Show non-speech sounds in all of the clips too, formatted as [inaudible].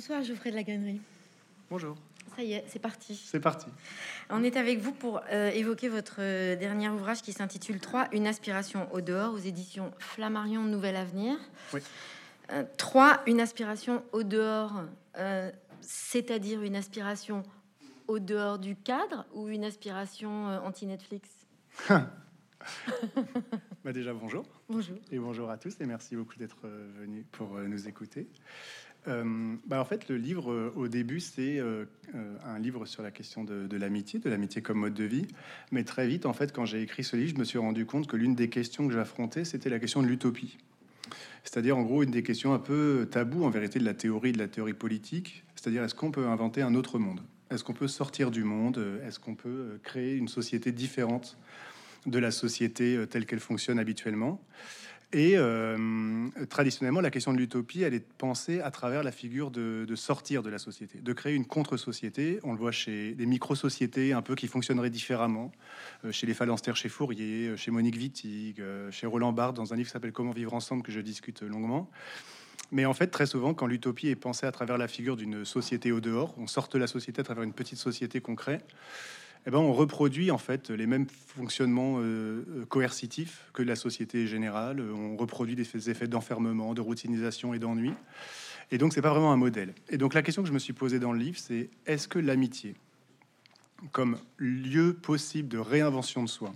Bonsoir Geoffrey de la Gannerie. Bonjour. Ça y est, c'est parti. C'est parti. On est avec vous pour euh, évoquer votre euh, dernier ouvrage qui s'intitule 3, Une aspiration au dehors, aux éditions Flammarion Nouvel Avenir. Oui. 3, Une aspiration au dehors, euh, c'est-à-dire une aspiration au dehors du cadre ou une aspiration anti-Netflix? [laughs] Bah déjà, bonjour. Bonjour. Et bonjour à tous et merci beaucoup d'être venus pour nous écouter. Euh, bah en fait, le livre, euh, au début, c'est euh, un livre sur la question de, l'amitié, de l'amitié comme mode de vie. Mais très vite, en fait, quand j'ai écrit ce livre, je me suis rendu compte que l'une des questions que j'affrontais, c'était la question de l'utopie. C'est-à-dire, en gros, une des questions un peu tabou, en vérité, de la théorie, de la théorie politique. C'est-à-dire, est-ce qu'on peut inventer un autre monde? Est-ce qu'on peut sortir du monde? Est-ce qu'on peut créer une société différente de la société telle qu'elle fonctionne habituellement? Et euh, traditionnellement, la question de l'utopie, elle est pensée à travers la figure de, sortir de la société, de créer une contre-société. On le voit chez des micro-sociétés un peu qui fonctionneraient différemment, euh, chez les Phalanstères, chez Fourier, euh, chez Monique Wittig, chez Roland Barthes, dans un livre qui s'appelle Comment vivre ensemble, que je discute longuement. Mais en fait, très souvent, quand l'utopie est pensée à travers la figure d'une société au dehors, on sort de la société à travers une petite société concrète eh ben, on reproduit en fait les mêmes fonctionnements euh, euh, coercitifs que la société générale. On reproduit des effets d'enfermement, de routinisation et d'ennui. Et donc, c'est pas vraiment un modèle. Et donc, la question que je me suis posée dans le livre, c'est est-ce que l'amitié, comme lieu possible de réinvention de soi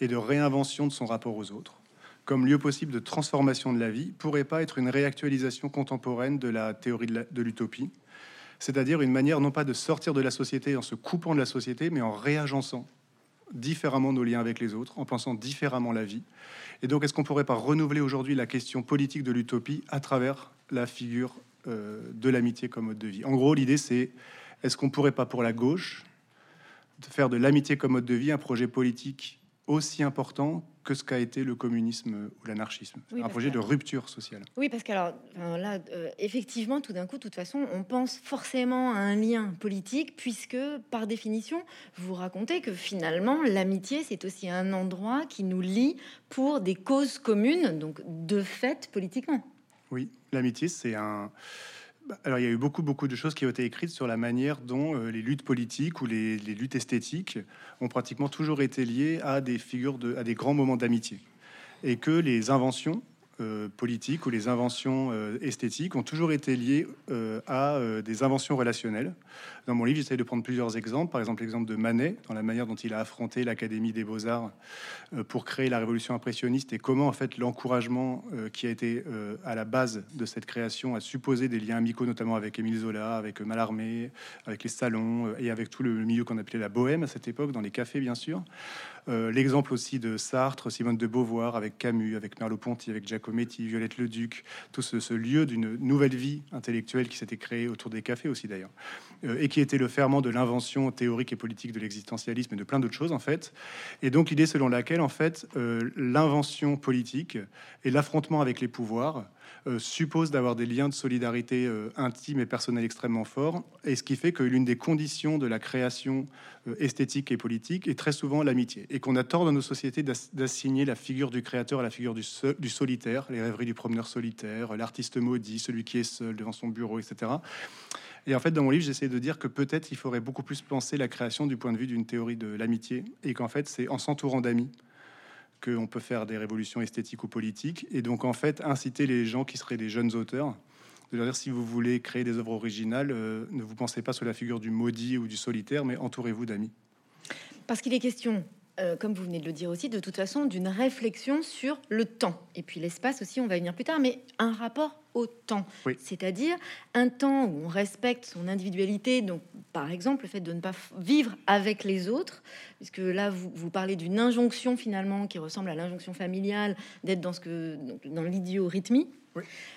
et de réinvention de son rapport aux autres, comme lieu possible de transformation de la vie, pourrait pas être une réactualisation contemporaine de la théorie de l'utopie c'est-à-dire une manière non pas de sortir de la société en se coupant de la société, mais en réagençant différemment nos liens avec les autres, en pensant différemment la vie. Et donc, est-ce qu'on pourrait pas renouveler aujourd'hui la question politique de l'utopie à travers la figure euh, de l'amitié comme mode de vie? En gros, l'idée, c'est est-ce qu'on pourrait pas pour la gauche faire de l'amitié comme mode de vie un projet politique aussi important que ce qu'a été le communisme ou l'anarchisme. un projet de rupture sociale. Oui, parce que alors, là, euh, effectivement, tout d'un coup, de toute façon, on pense forcément à un lien politique, puisque par définition, vous racontez que finalement, l'amitié, c'est aussi un endroit qui nous lie pour des causes communes, donc de fait politiquement. Oui, l'amitié, c'est un alors, il y a eu beaucoup, beaucoup de choses qui ont été écrites sur la manière dont euh, les luttes politiques ou les, luttes esthétiques ont pratiquement toujours été liées à des figures, de, à des grands moments d'amitié. Et que les inventions euh, politiques ou les inventions euh, esthétiques ont toujours été liées à des inventions relationnelles. Dans mon livre, j'essaie de prendre plusieurs exemples. Par exemple, l'exemple de Manet, dans la manière dont il a affronté l'Académie des Beaux-Arts pour créer la révolution impressionniste et comment, en fait, l'encouragement qui a été à la base de cette création a supposé des liens amicaux, notamment avec Émile Zola, avec Mallarmé, avec les salons et avec tout le milieu qu'on appelait la bohème à cette époque, dans les cafés, bien sûr. L'exemple aussi de Sartre, Simone de Beauvoir, avec Camus, avec Merleau-Ponty, avec Jacques Cometti, Violette Leduc, tout ce, lieu d'une nouvelle vie intellectuelle qui s'était créée autour des cafés aussi d'ailleurs, euh, et qui était le ferment de l'invention théorique et politique de l'existentialisme et de plein d'autres choses en fait. Et donc l'idée selon laquelle en fait euh, l'invention politique et l'affrontement avec les pouvoirs euh, suppose d'avoir des liens de solidarité euh, intime et personnels extrêmement forts, et ce qui fait que l'une des conditions de la création euh, esthétique et politique est très souvent l'amitié, et qu'on a tort dans nos sociétés d'assigner la figure du créateur à la figure du solitaire, les rêveries du promeneur solitaire, l'artiste maudit, celui qui est seul devant son bureau, etc. Et en fait, dans mon livre, j'essaie de dire que peut-être il faudrait beaucoup plus penser la création du point de vue d'une théorie de l'amitié, et qu'en fait, c'est en s'entourant d'amis qu'on peut faire des révolutions esthétiques ou politiques, et donc en fait inciter les gens qui seraient des jeunes auteurs, de leur dire si vous voulez créer des œuvres originales, euh, ne vous pensez pas sur la figure du maudit ou du solitaire, mais entourez-vous d'amis. Parce qu'il est question euh, comme vous venez de le dire aussi, de toute façon, d'une réflexion sur le temps. Et puis l'espace aussi, on va y venir plus tard, mais un rapport au temps. C'est-à-dire un temps où on respecte son individualité. Donc, par exemple, le fait de ne pas vivre avec les autres, puisque là, vous, vous parlez d'une injonction finalement qui ressemble à l'injonction familiale, d'être dans, ce que, dans l'idiorhythmie.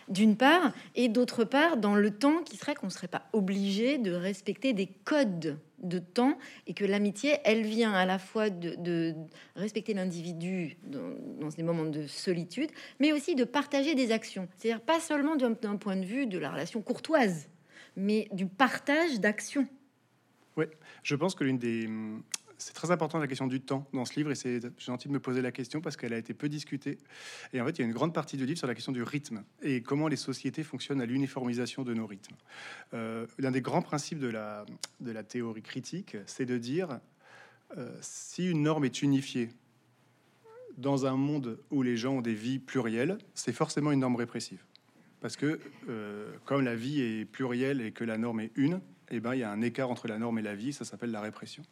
D'une part, et d'autre part, dans le temps qui serait qu'on ne serait pas obligé de respecter des codes de temps et que l'amitié, elle vient à la fois de, respecter l'individu dans, ces moments de solitude, mais aussi de partager des actions. C'est-à-dire pas seulement d'un point de vue de la relation courtoise, mais du partage d'actions. Oui, je pense que l'une des c'est très important la question du temps dans ce livre et c'est gentil de me poser la question parce qu'elle a été peu discutée. Et en fait, il y a une grande partie du livre sur la question du rythme et comment les sociétés fonctionnent à l'uniformisation de nos rythmes. Euh, L'un des grands principes de la, théorie critique, c'est de dire euh, si une norme est unifiée dans un monde où les gens ont des vies plurielles, c'est forcément une norme répressive. Parce que euh, comme la vie est plurielle et que la norme est une, eh ben, il y a un écart entre la norme et la vie, ça s'appelle la répression.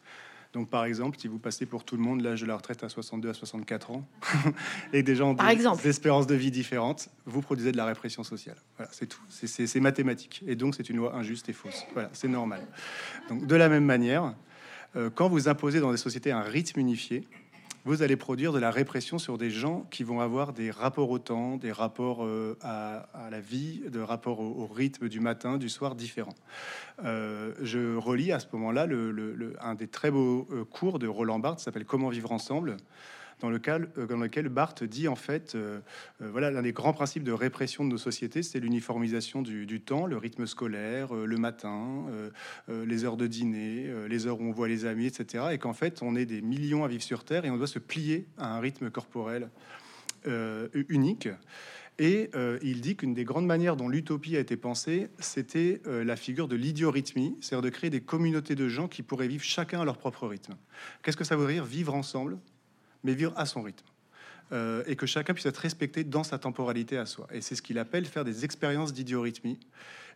Donc, par exemple, si vous passez pour tout le monde l'âge de la retraite à 62 à 64 ans, [laughs] et des gens par exemple. espérances de vie différentes, vous produisez de la répression sociale. Voilà, c'est tout. C'est mathématique. Et donc, c'est une loi injuste et fausse. Voilà, c'est normal. Donc, de la même manière, euh, quand vous imposez dans des sociétés un rythme unifié, vous allez produire de la répression sur des gens qui vont avoir des rapports au temps, des rapports euh, à, la vie, de rapports au, rythme du matin, du soir différents. Euh, je relis à ce moment-là un des très beaux euh, cours de Roland Barthes, s'appelle Comment vivre ensemble dans lequel, euh, dans Barthes dit en fait, euh, euh, voilà, l'un des grands principes de répression de nos sociétés, c'est l'uniformisation du, temps, le rythme scolaire, le matin, les heures de dîner, les heures où on voit les amis, etc. Et qu'en fait, on est des millions à vivre sur Terre et on doit se plier à un rythme corporel unique. Et il dit qu'une des grandes manières dont l'utopie a été pensée, c'était la figure de l'idiorhythmie, c'est-à-dire de créer des communautés de gens qui pourraient vivre chacun à leur propre rythme. Qu'est-ce que ça veut dire vivre ensemble? Mais vivre à son rythme. Euh, et que chacun puisse être respecté dans sa temporalité à soi. Et c'est ce qu'il appelle faire des expériences d'idiorhythmie.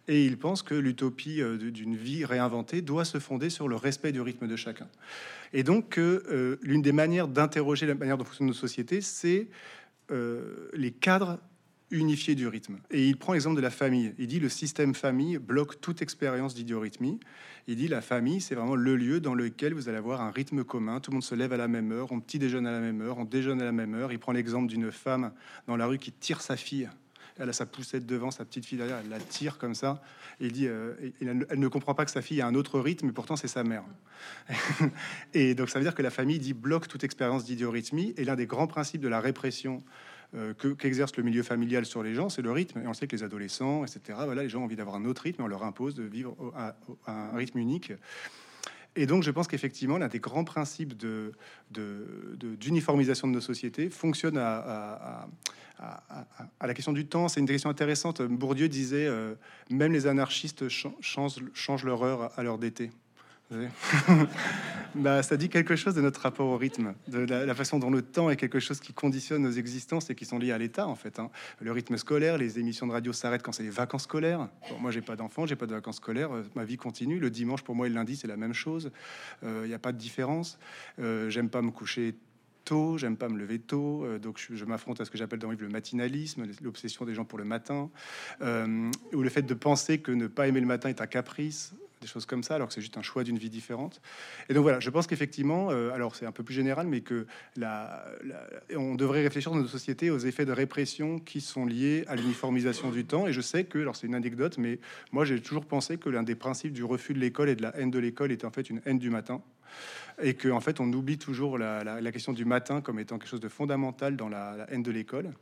Et il pense que l'utopie euh, d'une vie réinventée doit se fonder sur le respect du rythme de chacun. Et donc, euh, l'une des manières d'interroger la manière dont fonctionne nos sociétés, c'est les cadres unifiés du rythme. Et il prend l'exemple de la famille. Il dit le système famille bloque toute expérience d'idiorhythmie. Il dit la famille, c'est vraiment le lieu dans lequel vous allez avoir un rythme commun. Tout le monde se lève à la même heure, on petit déjeune à la même heure, on déjeune à la même heure. Il prend l'exemple d'une femme dans la rue qui tire sa fille. Elle a sa poussette devant, sa petite fille derrière, elle la tire comme ça. il dit, euh, elle, ne comprend pas que sa fille a un autre rythme, mais pourtant c'est sa mère. [laughs] et donc ça veut dire que la famille dit bloque toute expérience d'idiorhythmie. Et l'un des grands principes de la répression euh, qu'exerce le milieu familial sur les gens, c'est le rythme. Et on sait que les adolescents, etc., voilà, les gens ont envie d'avoir un autre rythme, on leur impose de vivre à, un rythme unique. Et donc, je pense qu'effectivement, l'un des grands principes de, d'uniformisation de, nos sociétés fonctionne à, la question du temps. C'est une question intéressante. Bourdieu disait euh, même les anarchistes changent leur heure à l'heure d'été. [laughs] bah, ça dit quelque chose de notre rapport au rythme, de la, façon dont le temps est quelque chose qui conditionne nos existences et qui sont liés à l'État en fait. Hein. Le rythme scolaire, les émissions de radio s'arrêtent quand c'est les vacances scolaires. moi, j'ai pas d'enfants, j'ai pas de vacances scolaires, euh, ma vie continue. Le dimanche pour moi et le lundi, c'est la même chose. Il euh, n'y a pas de différence. Euh, j'aime pas me coucher tôt, j'aime pas me lever tôt, donc je, m'affronte à ce que j'appelle dans le livre le matinalisme, l'obsession des gens pour le matin, ou le fait de penser que ne pas aimer le matin est un caprice des choses comme ça, alors que c'est juste un choix d'une vie différente. Et donc voilà, je pense qu'effectivement, euh, alors c'est un peu plus général, mais que la, on devrait réfléchir dans nos sociétés aux effets de répression qui sont liés à l'uniformisation du temps. Et je sais que, alors c'est une anecdote, mais moi j'ai toujours pensé que l'un des principes du refus de l'école et de la haine de l'école était en fait une haine du matin et qu'en en fait on oublie toujours la, question du matin comme étant quelque chose de fondamental dans la haine de l'école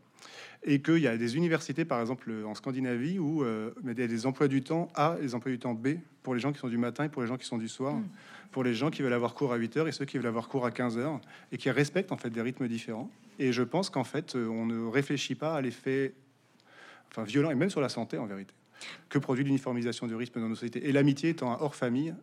et qu'il y a des universités, par exemple en Scandinavie, où euh, il y a des emplois du temps A et des emplois du temps B pour les gens qui sont du matin et pour les gens qui sont du soir, mm. pour les gens qui veulent avoir cours à 8 heures et ceux qui veulent avoir cours à 15 heures, et qui respectent en fait des rythmes différents. Et je pense qu'en fait, euh, on ne réfléchit pas à l'effet enfin, violent, et même sur la santé en vérité, que produit l'uniformisation du rythme dans nos sociétés. Et l'amitié étant un hors famille,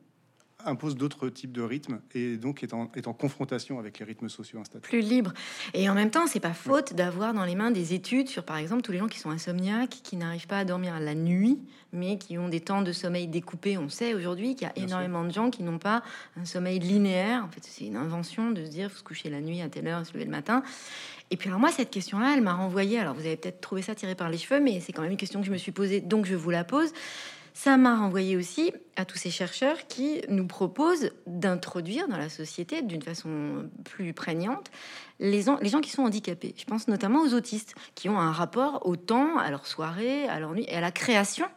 impose d'autres types de rythmes et donc est en, est en, confrontation avec les rythmes sociaux installés. Plus libre. Et en même temps, c'est pas faute d'avoir dans les mains des études sur, par exemple, tous les gens qui sont insomniaques, qui n'arrivent pas à dormir la nuit, mais qui ont des temps de sommeil découpés. On sait aujourd'hui qu'il y a énormément de gens qui n'ont pas un sommeil linéaire. En fait, c'est une invention de se dire faut se coucher la nuit à telle heure et se lever le matin. Et puis alors moi, cette question-là, elle m'a renvoyé. Alors vous avez peut-être trouvé ça tiré par les cheveux, mais c'est quand même une question que je me suis posée, donc je vous la pose. Ça m'a renvoyé aussi à tous ces chercheurs qui nous proposent d'introduire dans la société d'une façon plus prégnante les, gens qui sont handicapés. Je pense notamment aux autistes qui ont un rapport au temps, à leur soirée, à leur nuit et à la création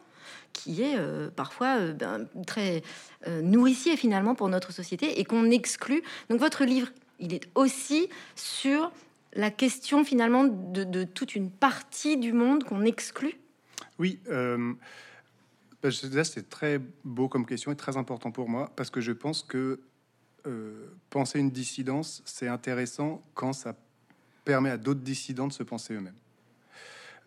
qui est euh, parfois euh, ben, très euh, nourricier finalement pour notre société et qu'on exclut. Donc votre livre, il est aussi sur la question finalement de, de toute une partie du monde qu'on exclut? Oui. Bah, c'est très beau comme question et très important pour moi parce que je pense que penser une dissidence, c'est intéressant quand ça permet à d'autres dissidents de se penser eux-mêmes.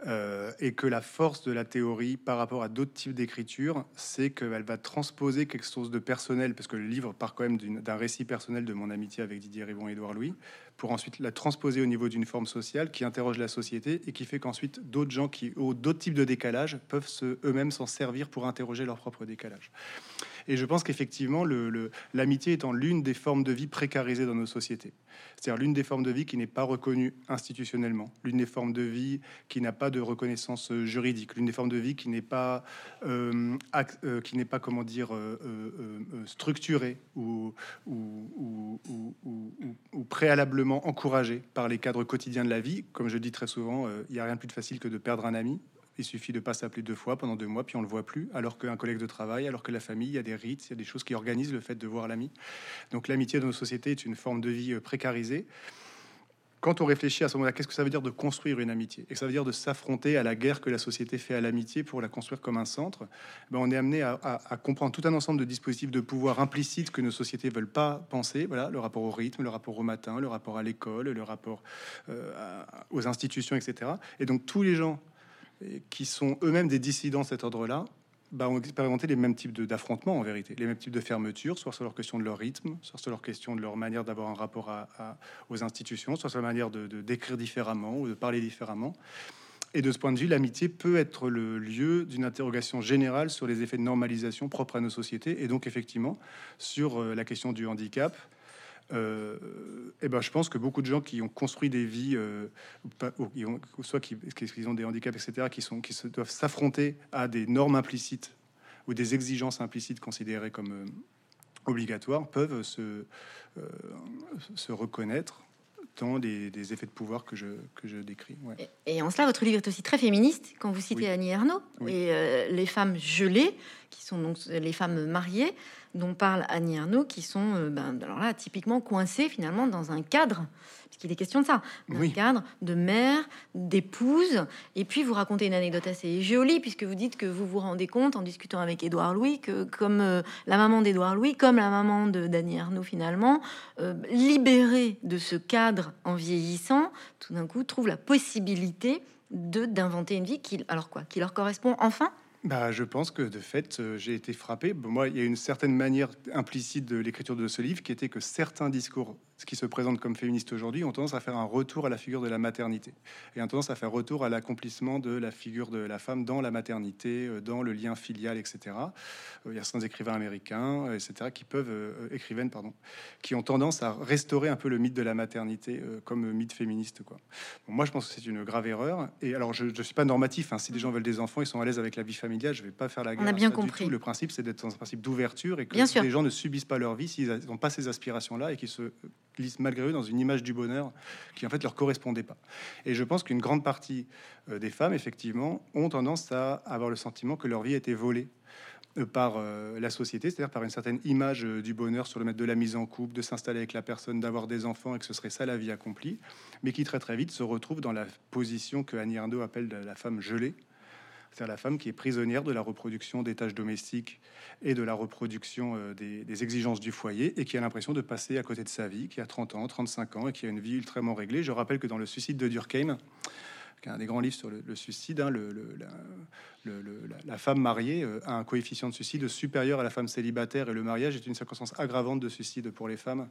Euh, et que la force de la théorie par rapport à d'autres types d'écriture, c'est qu'elle va transposer quelque chose de personnel, parce que le livre part quand même d'un récit personnel de mon amitié avec Didier Ribon et Édouard Louis, pour ensuite la transposer au niveau d'une forme sociale qui interroge la société et qui fait qu'ensuite d'autres gens qui ont d'autres types de décalage peuvent eux-mêmes s'en servir pour interroger leur propre décalage. Et je pense qu'effectivement, l'amitié étant l'une des formes de vie précarisées dans nos sociétés, c'est-à-dire l'une des formes de vie qui n'est pas reconnue institutionnellement, l'une des formes de vie qui n'a pas de reconnaissance euh, juridique, l'une des formes de vie qui n'est pas, euh, euh, qui n'est pas comment dire, structurée ou, ou, préalablement encouragée par les cadres quotidiens de la vie. Comme je dis très souvent, il n'y a rien de plus facile que de perdre un ami. Il suffit de pas s'appeler deux fois pendant deux mois, puis on le voit plus. Alors qu'un collègue de travail, alors que la famille, il y a des rites, il y a des choses qui organisent le fait de voir l'ami. Donc l'amitié dans nos sociétés est une forme de vie euh, précarisée. Quand on réfléchit à ce moment-là, qu'est-ce que ça veut dire de construire une amitié? Et ça veut dire de s'affronter à la guerre que la société fait à l'amitié pour la construire comme un centre? Ben, on est amené à, comprendre tout un ensemble de dispositifs de pouvoir implicites que nos sociétés veulent pas penser. Voilà, le rapport au rythme, le rapport au matin, le rapport à l'école, le rapport euh, aux institutions, etc. Et donc tous les gens qui sont eux-mêmes des dissidents de cet ordre-là, bah, ont expérimenté les mêmes types d'affrontements en vérité, les mêmes types de fermeture, soit sur leur question de leur rythme, soit sur leur question de leur manière d'avoir un rapport à, aux institutions, soit sur la manière de d'écrire différemment ou de parler différemment. Et de ce point de vue, l'amitié peut être le lieu d'une interrogation générale sur les effets de normalisation propres à nos sociétés, et donc effectivement sur euh, la question du handicap, eh ben, je pense que beaucoup de gens qui ont construit des vies, euh, soit qui, ont des handicaps, etc., qui, sont, qui se doivent s'affronter à des normes implicites ou des exigences implicites considérées comme euh, obligatoires, peuvent se, se reconnaître dans des, effets de pouvoir que je, que je décris. Et, en cela, votre livre est aussi très féministe quand vous citez Annie Ernaux et les femmes gelées, qui sont donc les femmes mariées dont parle Annie Ernaux, qui sont, euh, ben, alors là, typiquement coincés finalement dans un cadre, puisqu'il est question de ça, un cadre de mère, d'épouse. Et puis vous racontez une anecdote assez jolie, puisque vous dites que vous vous rendez compte en discutant avec Édouard Louis que, comme euh, la maman d'Édouard Louis, comme la maman de d'Annie Ernaux finalement, euh, libérée de ce cadre en vieillissant, tout d'un coup trouve la possibilité de d'inventer une vie qui, alors quoi, qui leur correspond enfin bah, je pense que de fait, euh, j'ai été frappé. moi, il y a une certaine manière implicite de l'écriture de ce livre qui était que certains discours ce qui se présente comme féministe aujourd'hui ont tendance à faire un retour à la figure de la maternité et ont tendance à faire retour à l'accomplissement de la figure de la femme dans la maternité, euh, dans le lien filial, etc. Euh, il y a certains écrivains américains, euh, etc., qui peuvent, écrivaines, pardon, qui ont tendance à restaurer un peu le mythe de la maternité comme mythe féministe. Quoi. moi, je pense que c'est une grave erreur. Et alors, je ne suis pas normatif. Hein. Si les gens veulent des enfants, ils sont à l'aise avec la vie familiale, je ne vais pas faire la guerre. On a bien compris. Le principe, c'est d'être dans un principe d'ouverture et que les gens ne subissent pas leur vie s'ils n'ont pas ces aspirations-là et qui se glissent malgré eux dans une image du bonheur qui en fait leur correspondait pas. Et je pense qu'une grande partie euh, des femmes, effectivement, ont tendance à avoir le sentiment que leur vie a été volée euh, par euh, la société, c'est-à-dire par une certaine image du bonheur sur le mètre de la mise en couple, de s'installer avec la personne, d'avoir des enfants et que ce serait ça la vie accomplie, mais qui très très vite se retrouve dans la position que Annie Ernaux appelle la femme gelée, c'est la femme qui est prisonnière de la reproduction des tâches domestiques et de la reproduction euh, des, exigences du foyer et qui a l'impression de passer à côté de sa vie, qui a 30 ans, 35 ans et qui a une vie ultrament réglée. Je rappelle que dans le suicide de Durkheim, un des grands livres sur le, suicide, hein, le, la, femme mariée euh, a un coefficient de suicide supérieur à la femme célibataire et le mariage est une circonstance aggravante de suicide pour les femmes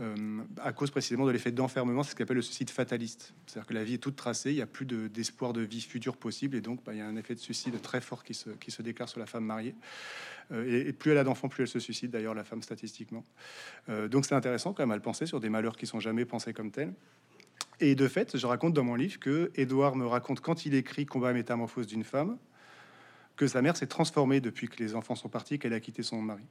euh, à cause précisément de l'effet d'enfermement, c'est ce qu'on appelle le suicide fataliste. C'est-à-dire que la vie est toute tracée, il n'y a plus d'espoir de, vie future possible et donc bah, il y a un effet de suicide très fort qui se, qui se déclare sur la femme mariée. Euh, et, plus elle a d'enfants, plus elle se suicide d'ailleurs, la femme statistiquement. donc c'est intéressant quand même à le penser sur des malheurs qui sont jamais pensés comme tels. Et de fait, je raconte dans mon livre que Édouard me raconte quand il écrit Combat métamorphose d'une femme, que sa mère s'est transformée depuis que les enfants sont partis, qu'elle a quitté son mari,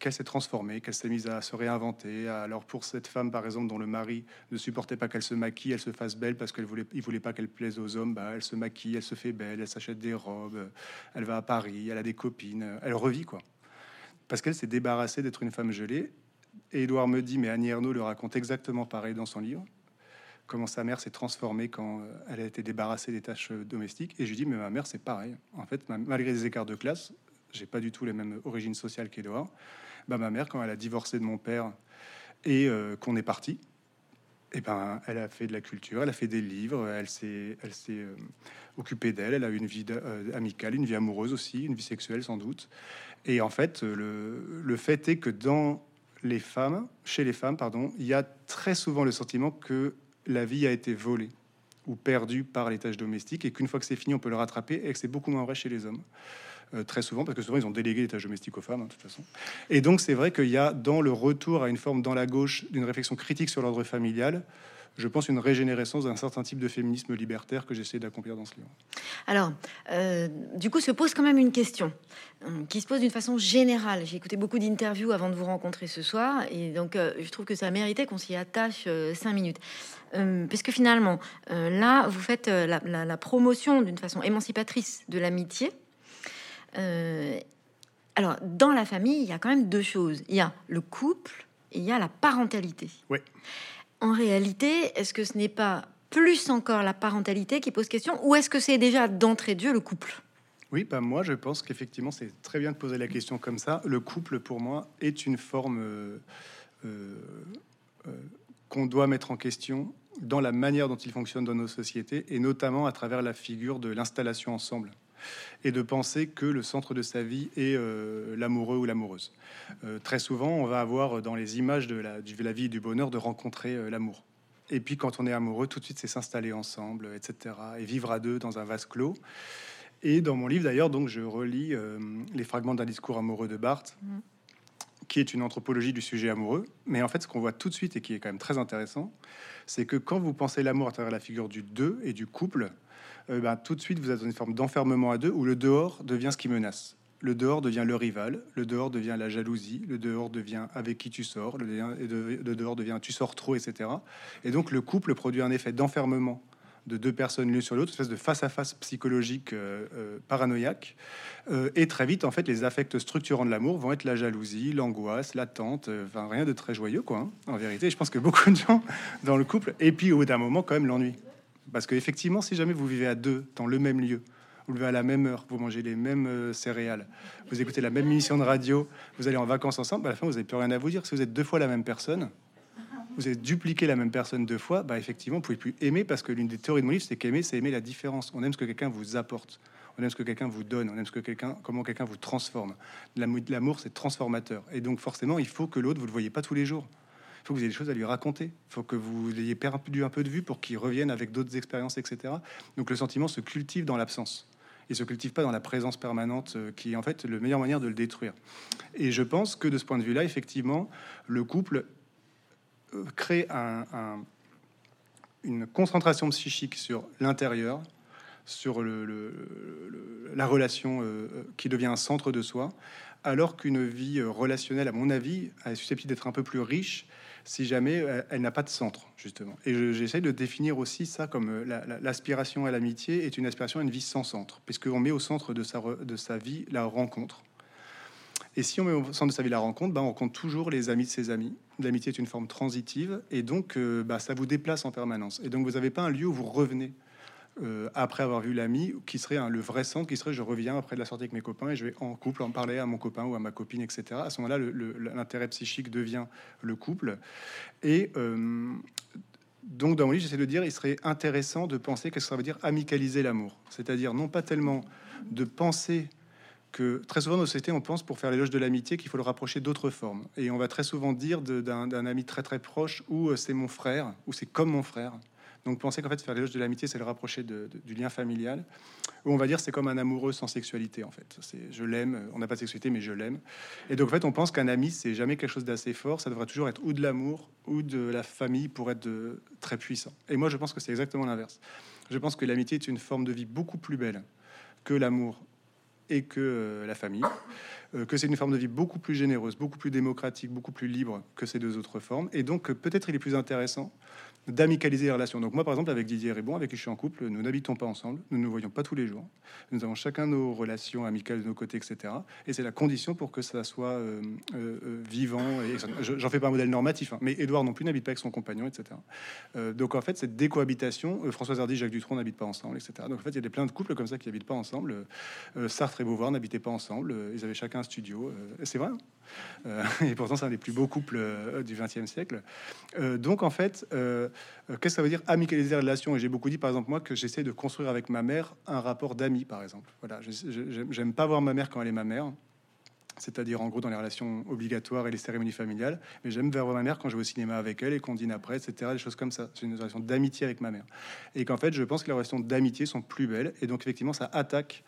qu'elle s'est transformée, qu'elle s'est mise à se réinventer. Alors pour cette femme, par exemple, dont le mari ne supportait pas qu'elle se maquille, elle se fasse belle parce qu'elle voulait, voulait pas qu'elle plaise aux hommes, bah, elle se maquille, elle se fait belle, elle s'achète des robes, elle va à Paris, elle a des copines, elle revit quoi, parce qu'elle s'est débarrassée d'être une femme gelée. Et Édouard me dit, mais Annie Ernaux le raconte exactement pareil dans son livre comment sa mère s'est transformée quand euh, elle a été débarrassée des tâches euh, domestiques. Et je lui dis, mais ma mère, c'est pareil. En fait, malgré des écarts de classe, j'ai pas du tout les mêmes origines sociales qu'Edouard. Bah, ma mère, quand elle a divorcé de mon père et qu'on est parti, et eh ben, elle a fait de la culture, elle a fait des livres, elle s'est, elle s'est euh, occupée d'elle, elle a eu une vie euh, amicale, une vie amoureuse aussi, une vie sexuelle sans doute. Et en fait, le, le, fait est que dans les femmes, chez les femmes, pardon, il y a très souvent le sentiment que la vie a été volée ou perdue par les tâches domestiques et qu'une fois que c'est fini, on peut le rattraper et que c'est beaucoup moins vrai chez les hommes. Euh, très souvent, parce que souvent ils ont délégué les tâches domestiques aux femmes, hein, de toute façon. Et donc c'est vrai qu'il y a dans le retour à une forme dans la gauche d'une réflexion critique sur l'ordre familial, je pense, une régénérescence d'un certain type de féminisme libertaire que j'essaie d'accomplir dans ce livre. Alors, euh, du coup, se pose quand même une question euh, qui se pose d'une façon générale. J'ai écouté beaucoup d'interviews avant de vous rencontrer ce soir, et donc je trouve que ça méritait qu'on s'y attache cinq minutes. parce que finalement, là, vous faites la, la promotion d'une façon émancipatrice de l'amitié, euh, alors, dans la famille, il y a quand même deux choses. Il y a le couple et il y a la parentalité. Oui. En réalité, est-ce que ce n'est pas plus encore la parentalité qui pose question ou est-ce que c'est déjà d'entrée de jeu le couple? Oui, bah moi je pense qu'effectivement c'est très bien de poser la question comme ça. Le couple pour moi est une forme euh, euh, qu'on doit mettre en question dans la manière dont il fonctionne dans nos sociétés et notamment à travers la figure de l'installation ensemble et de penser que le centre de sa vie est euh, l'amoureux ou l'amoureuse. Euh, très souvent, on va avoir dans les images de la, de la vie et du bonheur de rencontrer euh, l'amour. Et puis quand on est amoureux, tout de suite, c'est s'installer ensemble, etc. Et vivre à deux dans un vase clos. Et dans mon livre, d'ailleurs, donc je relis les fragments d'un discours amoureux de Barthes, mmh. qui est une anthropologie du sujet amoureux. Mais en fait, ce qu'on voit tout de suite et qui est quand même très intéressant, c'est que quand vous pensez l'amour à travers la figure du deux et du couple, euh, ben, tout de suite, vous êtes dans une forme d'enfermement à deux où le dehors devient ce qui menace. Le dehors devient le rival, le dehors devient la jalousie, le dehors devient avec qui tu sors, le, dehors devient tu sors trop, etc. Et donc le couple produit un effet d'enfermement de deux personnes l'une sur l'autre, une espèce de face-à-face psychologique euh, euh, paranoïaque. et très vite, en fait, les affects structurants de l'amour vont être la jalousie, l'angoisse, l'attente, enfin rien de très joyeux, quoi. Hein, en vérité, je pense que beaucoup de gens dans le couple, et puis au bout d'un moment, quand même, l'ennui. Parce qu'effectivement, si jamais vous vivez à deux dans le même lieu, vous levez à la même heure, vous mangez les mêmes euh, céréales, vous écoutez la même émission de radio, vous allez en vacances ensemble, bah, à la fin, vous n'avez plus rien à vous dire. Si vous êtes deux fois la même personne, vous avez dupliqué la même personne deux fois, bah, effectivement, vous pouvez plus aimer parce que l'une des théories de mon livre, c'est qu'aimer, c'est aimer la différence. On aime ce que quelqu'un vous apporte. On aime ce que quelqu'un vous donne, on aime ce que quelqu'un, comment quelqu'un vous transforme. L'amour, c'est transformateur. Et donc, forcément, il faut que l'autre, vous le voyez pas tous les jours faut que vous ayez des choses à lui raconter. Il faut que vous ayez perdu un peu de vue pour qu'il revienne avec d'autres expériences, etc. Donc le sentiment se cultive dans l'absence. Il se cultive pas dans la présence permanente, euh, qui est en fait le meilleur manière de le détruire. Et je pense que de ce point de vue-là, effectivement, le couple euh, crée un, une concentration psychique sur l'intérieur, sur la relation euh, qui devient un centre de soi, alors qu'une vie relationnelle, à mon avis, est susceptible d'être un peu plus riche si jamais euh, elle, n'a pas de centre, justement. Et j'essaie de définir aussi ça comme euh, l'aspiration à l'amitié est une aspiration à une vie sans centre, puisqu'on met au centre de sa, de sa vie la rencontre. Et si on met au centre de sa vie la rencontre, bah, on rencontre toujours les amis de ses amis. L'amitié est une forme transitive, et donc euh, bah, ça vous déplace en permanence. Et donc vous n'avez pas un lieu où vous revenez euh, après avoir vu l'ami, qui serait le vrai centre, qui serait je reviens après de la sortie avec mes copains et je vais en couple en parler à mon copain ou à ma copine, etc. À ce moment-là, l'intérêt psychique devient le couple. Et euh, donc, dans mon livre, j'essaie de dire il serait intéressant de penser qu'est-ce que ça veut dire amicaliser l'amour. C'est-à-dire non pas tellement de penser que très souvent dans nos sociétés, on pense pour faire l'éloge de l'amitié qu'il faut le rapprocher d'autres formes. Et on va très souvent dire d'un ami très très proche ou euh, c'est mon frère ou c'est comme mon frère. Donc penser qu'en fait faire l'éloge de l'amitié, c'est le rapprocher du lien familial. Ou on va dire c'est comme un amoureux sans sexualité en fait. C'est je l'aime, on n'a pas de sexualité mais je l'aime. Et donc en fait on pense qu'un ami c'est jamais quelque chose d'assez fort. Ça devrait toujours être ou de l'amour ou de la famille pour être de, très puissant. Et moi je pense que c'est exactement l'inverse. Je pense que l'amitié est une forme de vie beaucoup plus belle que l'amour et que euh, la famille, euh, que c'est une forme de vie beaucoup plus généreuse, beaucoup plus démocratique, beaucoup plus libre que ces deux autres formes, et donc peut-être il est plus intéressant d'amicaliser les relations. Donc moi, par exemple, avec Didier Ribon, avec qui je suis en couple, nous n'habitons pas ensemble, nous ne nous voyons pas tous les jours. Nous avons chacun nos relations amicales de nos côtés, etc. Et c'est la condition pour que ça soit euh, euh, euh, vivant. Et j'en fais pas un modèle normatif, hein, mais Édouard non plus n'habite pas avec son compagnon, etc. donc en fait, cette décohabitation, François Hardy, Jacques Dutronc n'habitent pas ensemble, etc. Donc en fait, il y a des plein de couples comme ça qui habitent pas ensemble. Sartre très beau voir, n'habitaient pas ensemble. Ils avaient chacun un studio. C'est vrai. Hein. [laughs] et pourtant, c'est un des plus beaux couples du XXe siècle. donc, en fait, qu'est-ce que ça veut dire amicaliser les relations Et j'ai beaucoup dit, par exemple, moi, que j'essaie de construire avec ma mère un rapport d'amis, par exemple. Voilà, j'aime pas voir ma mère quand elle est ma mère c'est-à-dire en gros dans les relations obligatoires et les cérémonies familiales. Mais j'aime voir ma mère quand je vais au cinéma avec elle et qu'on dîne après, etc. Des choses comme ça. C'est une relation d'amitié avec ma mère. Et qu'en fait, je pense que les relations d'amitié sont plus belles. Et donc, effectivement, ça attaque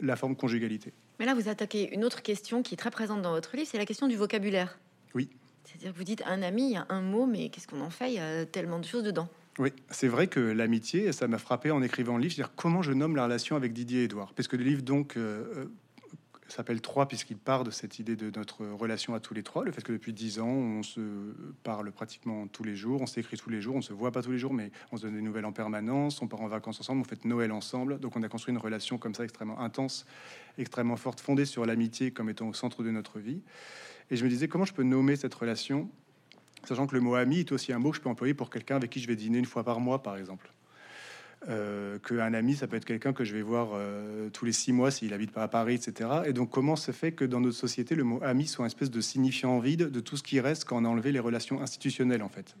la forme conjugalité. Mais là, vous attaquez une autre question qui est très présente dans votre livre, c'est la question du vocabulaire. Oui. C'est-à-dire que vous dites un ami, il y a un mot, mais qu'est-ce qu'on en fait? Il y a tellement de choses dedans. Oui, c'est vrai que l'amitié, ça m'a frappé en écrivant le livre, c'est-à-dire comment je nomme la relation avec Didier et Edouard. Parce que le livre, donc, euh, euh, s'appelle Trois puisqu'il part de cette idée de notre relation à tous les trois, le fait que depuis dix ans on se parle pratiquement tous les jours, on s'écrit tous les jours, on se voit pas tous les jours, mais on se donne des nouvelles en permanence, on part en vacances ensemble, on fait Noël ensemble, donc on a construit une relation comme ça extrêmement intense, extrêmement forte, fondée sur l'amitié comme étant au centre de notre vie. Et je me disais comment je peux nommer cette relation, sachant que le mot ami est aussi un mot que je peux employer pour quelqu'un avec qui je vais dîner une fois par mois, par exemple. Euh, qu'un ami, ça peut être quelqu'un que je vais voir euh, tous les six mois s'il habite pas à Paris, etc. Et donc, comment se fait que dans notre société, le mot ami soit une espèce de signifiant vide de tout ce qui reste quand on a enlevé les relations institutionnelles, en fait?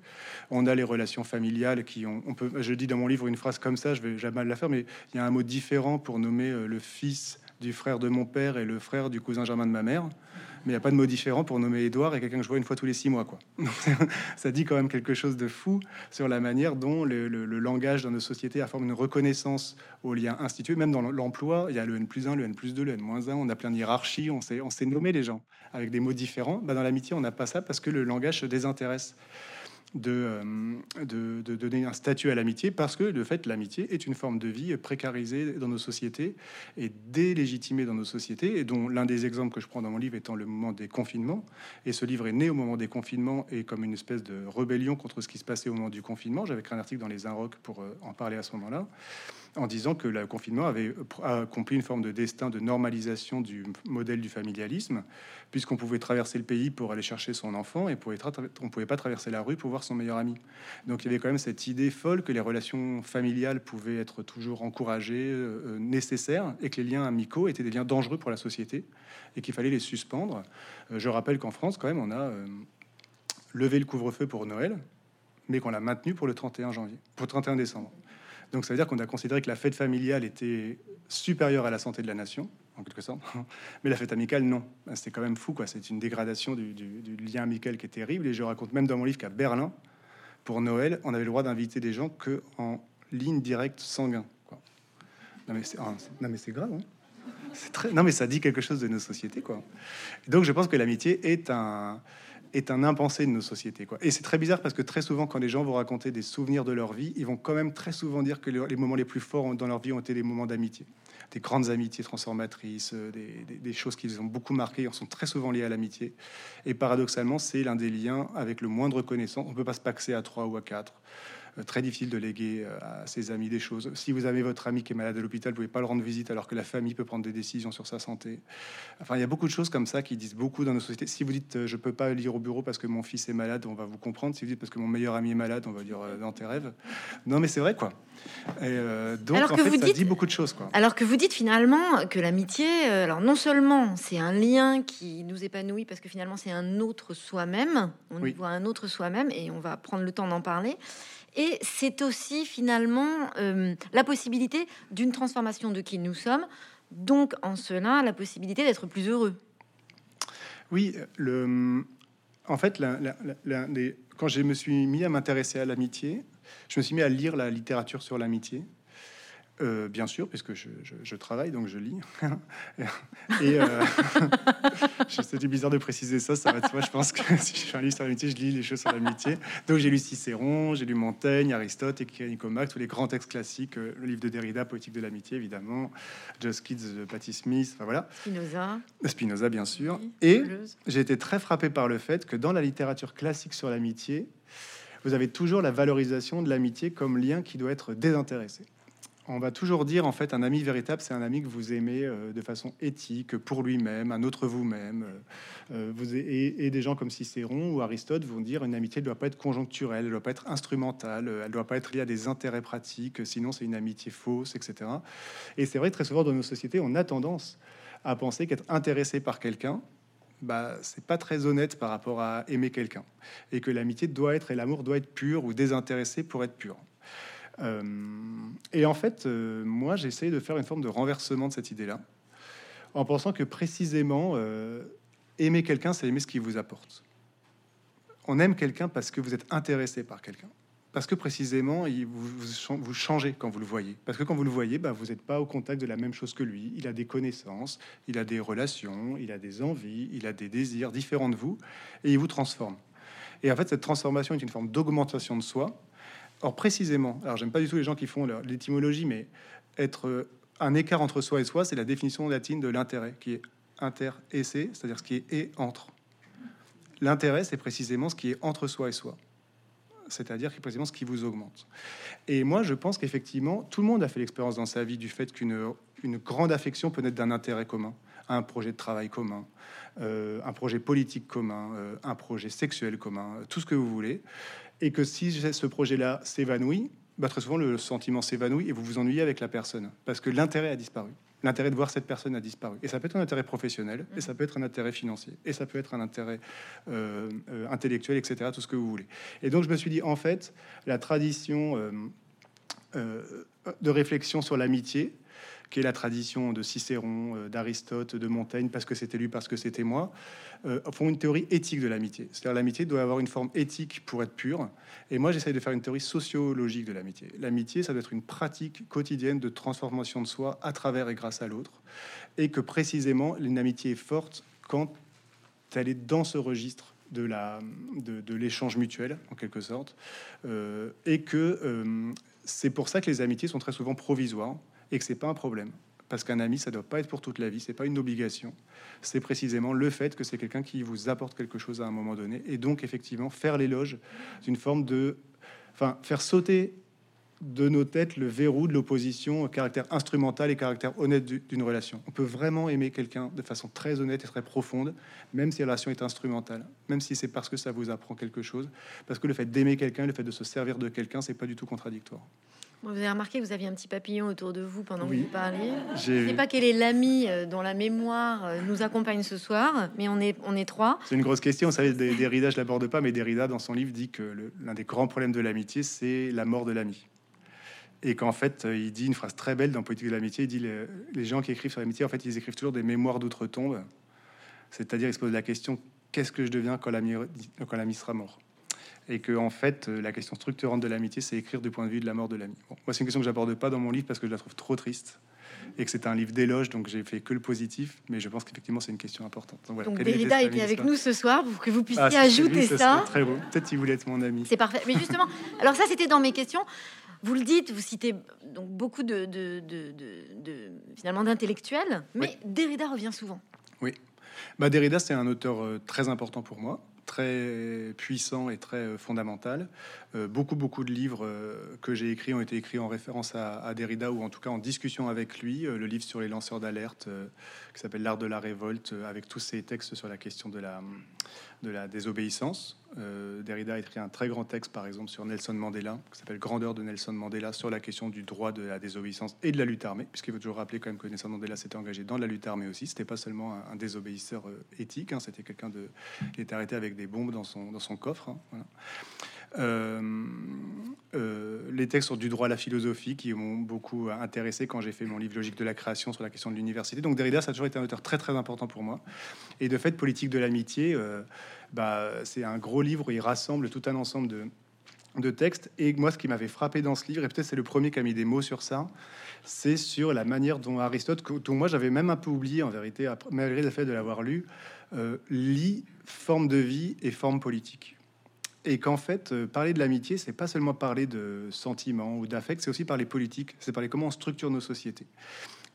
On a les relations familiales qui ont. Je dis dans mon livre une phrase comme ça, je vais jamais la faire, mais il y a un mot différent pour nommer euh, le fils du frère de mon père et le frère du cousin germain de ma mère mais il n'y a pas de mot différent pour nommer Édouard et quelqu'un que je vois une fois tous les six mois. Quoi. [laughs] ça dit quand même quelque chose de fou sur la manière dont le, langage dans nos sociétés a formé une reconnaissance aux liens institués. Même dans l'emploi, il y a le N plus 1, le N plus 2, le N moins 1, on a plein de hiérarchies, on sait, on nommer les gens avec des mots différents. Bah, dans l'amitié, on n'a pas ça parce que le langage se désintéresse. Euh, de, donner un statut à l'amitié parce que de fait l'amitié est une forme de vie précarisée dans nos sociétés et délégitimée dans nos sociétés et dont l'un des exemples que je prends dans mon livre étant le moment des confinements. Et ce livre est né au moment des confinements et comme une espèce de rébellion contre ce qui se passait au moment du confinement. J'avais écrit un article dans les Inrocks pour euh, en parler à ce moment-là en disant que le confinement avait accompli une forme de destin de normalisation du modèle du familialisme, puisqu'on pouvait traverser le pays pour aller chercher son enfant et pour on ne pouvait pas traverser la rue pour voir son meilleur ami. Donc il y avait quand même cette idée folle que les relations familiales pouvaient être toujours encouragées, euh, euh, nécessaires, et que les liens amicaux étaient des liens dangereux pour la société et qu'il fallait les suspendre. Euh, je rappelle qu'en France, quand même, on a levé le couvre-feu pour Noël, mais qu'on l'a maintenu pour le 31 janvier, pour le 31 décembre. Donc ça veut dire qu'on a considéré que la fête familiale était supérieure à la santé de la nation, en quelque sorte. [laughs] Mais la fête amicale, non. Ben, c'était quand même fou, quoi. C'est une dégradation du, lien amical qui est terrible. Et je raconte même dans mon livre qu'à Berlin, pour Noël, on avait le droit d'inviter des gens que en ligne directe sanguin. Quoi. Non mais c'est, c'est grave. Hein. c'est très... Non mais ça dit quelque chose de nos sociétés, quoi. donc je pense que l'amitié est un est un impensé de nos sociétés. Quoi. Et c'est très bizarre parce que très souvent, quand les gens vont raconter des souvenirs de leur vie, ils vont quand même très souvent dire que les moments les plus forts dans leur vie ont été des moments d'amitié, des grandes amitiés transformatrices, euh, des, choses qui les ont beaucoup marquées, sont très souvent liées à l'amitié. Et paradoxalement, c'est l'un des liens avec le moindre connaissance. On peut pas se paxer à trois ou à quatre. Euh, très difficile de léguer euh, à ses amis des choses. Si vous avez votre ami qui est malade à l'hôpital, vous pouvez pas le rendre visite alors que la famille peut prendre des décisions sur sa santé. Enfin, il y a beaucoup de choses comme ça qui disent beaucoup dans nos sociétés. Si vous dites euh, je peux pas lire au bureau parce que mon fils est malade, on va vous comprendre. Si vous dites parce que mon meilleur ami est malade, on va dire dans tes rêves. Non, mais c'est vrai quoi. Et donc alors en que fait, vous ça dit beaucoup de choses quoi. Alors que vous dites finalement que l'amitié, alors non seulement c'est un lien qui nous épanouit parce que finalement c'est un autre soi-même, on y voit un autre soi-même et on va prendre le temps d'en parler. Et c'est aussi finalement euh, la possibilité d'une transformation de qui nous sommes, donc en cela la possibilité d'être plus heureux. Oui, en fait, quand je me suis mis à m'intéresser à l'amitié, je me suis mis à lire la littérature sur l'amitié. Euh, bien sûr, puisque je, je, travaille, donc je lis. [laughs] et euh, [laughs] c'était bizarre de préciser ça, ça va de soi. Je pense que [laughs] si je fais un livre sur l'amitié, je lis les choses sur l'amitié. Donc j'ai lu Cicéron, j'ai lu Montaigne, Aristote, et Nicomaque, tous les grands textes classiques, euh, le livre de Derrida, Poétique de l'amitié, évidemment, Just Kids de Patti Smith, enfin voilà. Spinoza. Spinoza, bien sûr. et j'ai été très frappé par le fait que dans la littérature classique sur l'amitié, vous avez toujours la valorisation de l'amitié comme lien qui doit être désintéressé on va toujours dire en fait un ami véritable, c'est un ami que vous aimez euh, de façon éthique, pour lui-même, un autre vous-même. Euh, vous et, des gens comme Cicéron ou Aristote vont dire une amitié ne doit pas être conjoncturelle, elle doit pas être instrumentale, elle doit pas être liée à des intérêts pratiques, sinon c'est une amitié fausse, etc. Et c'est vrai très souvent dans nos sociétés, on a tendance à penser qu'être intéressé par quelqu'un, bah, c'est pas très honnête par rapport à aimer quelqu'un, et que l'amitié doit être et l'amour doit être pur ou désintéressé pour être pur. Euh, et en fait, euh, moi, j'ai essayé de faire une forme de renversement de cette idée-là, en pensant que précisément, euh, aimer quelqu'un, c'est aimer ce qu'il vous apporte. On aime quelqu'un parce que vous êtes intéressé par quelqu'un. Parce que précisément, il, vous, vous, changez quand vous le voyez. Parce que quand vous le voyez, bah, vous n'êtes pas au contact de la même chose que lui. Il a des connaissances, il a des relations, il a des envies, il a des désirs différents de vous, et il vous transforme. Et en fait, cette transformation est une forme d'augmentation de soi, Or, précisément, alors j'aime pas du tout les gens qui font l'étymologie, mais être euh, un écart entre soi et soi, c'est la définition latine de l'intérêt, qui est inter et c'est, c'est-à-dire ce qui est et entre. L'intérêt, c'est précisément ce qui est entre soi et soi, c'est-à-dire précisément ce qui vous augmente. Et moi, je pense qu'effectivement, tout le monde a fait l'expérience dans sa vie du fait qu'une une grande affection peut naître d'un intérêt commun, un projet de travail commun, euh, un projet politique commun, euh, un projet sexuel commun, tout ce que vous voulez et que si ce projet-là s'évanouit, bah, très souvent le sentiment s'évanouit et vous vous ennuyez avec la personne parce que l'intérêt a disparu. L'intérêt de voir cette personne a disparu. Et ça peut être un intérêt professionnel, et ça peut être un intérêt financier, et ça peut être un intérêt euh, euh, intellectuel, etc., tout ce que vous voulez. Et donc je me suis dit, en fait, la tradition euh, de réflexion sur l'amitié, qui est la tradition de Cicéron, euh, d'Aristote, de Montaigne, parce que c'était lui, parce que c'était moi, euh, font une théorie éthique de l'amitié. C'est-à-dire l'amitié doit avoir une forme éthique pour être pure. Et moi, j'essaie de faire une théorie sociologique de l'amitié. L'amitié, ça doit être une pratique quotidienne de transformation de soi à travers et grâce à l'autre. Et que précisément, une amitié est forte quand elle est dans ce registre de, l'échange mutuel en quelque sorte euh, et que c'est pour ça que les amitiés sont très souvent provisoires et que c'est pas un problème. Parce qu'un ami, ça doit pas être pour toute la vie, c'est pas une obligation. C'est précisément le fait que c'est quelqu'un qui vous apporte quelque chose à un moment donné, et donc effectivement faire l'éloge d'une forme de, enfin, faire sauter de nos têtes le verrou de l'opposition, caractère instrumental et caractère honnête d'une relation. On peut vraiment aimer quelqu'un de façon très honnête et très profonde, même si la relation est instrumentale, même si c'est parce que ça vous apprend quelque chose, parce que le fait d'aimer quelqu'un, le fait de se servir de quelqu'un, c'est pas du tout contradictoire vous avez remarqué que vous aviez un petit papillon autour de vous pendant que vous parliez. Je ne sais pas quel est l'ami euh, dont la mémoire euh, nous accompagne ce soir, mais on est, on est trois. C'est une grosse question. Vous savez, Derrida, je l'aborde pas, mais Derrida, dans son livre, dit que l'un des grands problèmes de l'amitié, c'est la mort de l'ami. Et qu'en fait, euh, il dit une phrase très belle dans Politique de l'amitié. Il dit les, les gens qui écrivent sur l'amitié, en fait, ils écrivent toujours des mémoires d'outre-tombe. C'est-à-dire, ils se posent la question qu'est-ce que je deviens quand l'ami sera mort? Et que en fait euh, la question structurante de l'amitié c'est écrire du point de vue de la mort de l'ami. moi c'est une question que j'aborde pas dans mon livre parce que je la trouve trop triste et que c'est un livre d'éloge donc j'ai fait que le positif mais je pense qu'effectivement c'est une question importante. Donc, donc Derrida était avec nous ce soir pour que vous puissiez ah, ajouter ça. Très beau. Peut-être qu'il voulait être mon ami. C'est parfait. Mais justement, [laughs] alors ça c'était dans mes questions. Vous le dites, vous citez donc beaucoup de, de, de, de finalement d'intellectuels, mais Derrida revient souvent. Oui. Bah, Derrida, c'est un auteur euh, très important pour moi très puissant et très euh, fondamental. Euh, beaucoup, beaucoup de livres euh, que j'ai écrits ont été écrits en référence à, Derrida ou en tout cas en discussion avec lui. le livre sur les lanceurs d'alerte qui s'appelle L'art de la révolte, avec tous ces textes sur la question de la, de la désobéissance. Euh, Derrida a écrit un très grand texte, par exemple, sur Nelson Mandela, qui s'appelle Grandeur de Nelson Mandela, sur la question du droit de la désobéissance et de la lutte armée, puisqu'il faut toujours rappeler quand même que Nelson Mandela s'était engagé dans la lutte armée aussi. C'était pas seulement un, désobéisseur euh, éthique, hein, c'était quelqu'un de qui était arrêté avec des bombes dans son, dans son coffre. Hein, les textes sur du droit à la philosophie qui m'ont beaucoup intéressé quand j'ai fait mon livre Logique de la création sur la question de l'université. Donc Derrida, ça a toujours été un auteur très très important pour moi. Et de fait, politique de l'amitié, bah, c'est un gros livre où il rassemble tout un ensemble de, textes. Et moi, ce qui m'avait frappé dans ce livre, et peut-être c'est le premier qui a mis des mots sur ça, c'est sur la manière dont Aristote, dont moi j'avais même un peu oublié en vérité, malgré le fait de l'avoir lu, euh, lit forme de vie et forme politique. Et qu'en fait, euh, parler de l'amitié, c'est pas seulement parler de sentiments ou d'affect, c'est aussi parler politique, c'est parler comment on structure nos sociétés.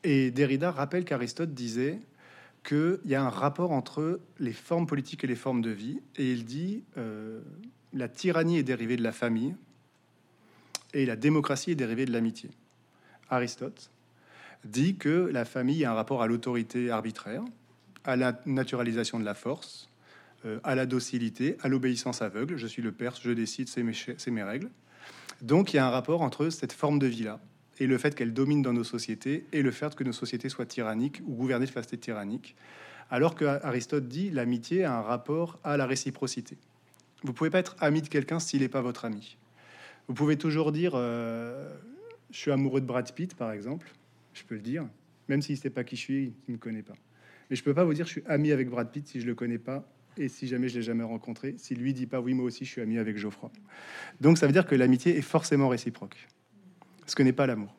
Et Derrida rappelle qu'Aristote disait qu'il y a un rapport entre les formes politiques et les formes de vie. Et il dit euh, la tyrannie est dérivée de la famille et la démocratie est dérivée de l'amitié. Aristote, dit que la famille a un rapport à l'autorité arbitraire, à la naturalisation de la force, à la docilité, à l'obéissance aveugle. Je suis le père, je décide, c'est mes, règles. Donc il y a un rapport entre cette forme de vie-là et le fait qu'elle domine dans nos sociétés et le fait que nos sociétés soient tyranniques ou gouvernées de façon tyrannique. Alors que Aristote dit l'amitié a un rapport à la réciprocité. Vous pouvez pas être ami de quelqu'un s'il n'est pas votre ami. Vous pouvez toujours dire euh, je suis amoureux de Brad Pitt, par exemple. Je peux le dire, même s'il ne sait pas qui je suis, il ne me connaît pas. Mais je peux pas vous dire je suis ami avec Brad Pitt si je le connais pas et si jamais je l'ai jamais rencontré. Si lui dit pas oui, moi aussi je suis ami avec Geoffroy. Donc ça veut dire que l'amitié est forcément réciproque, ce que n'est pas l'amour.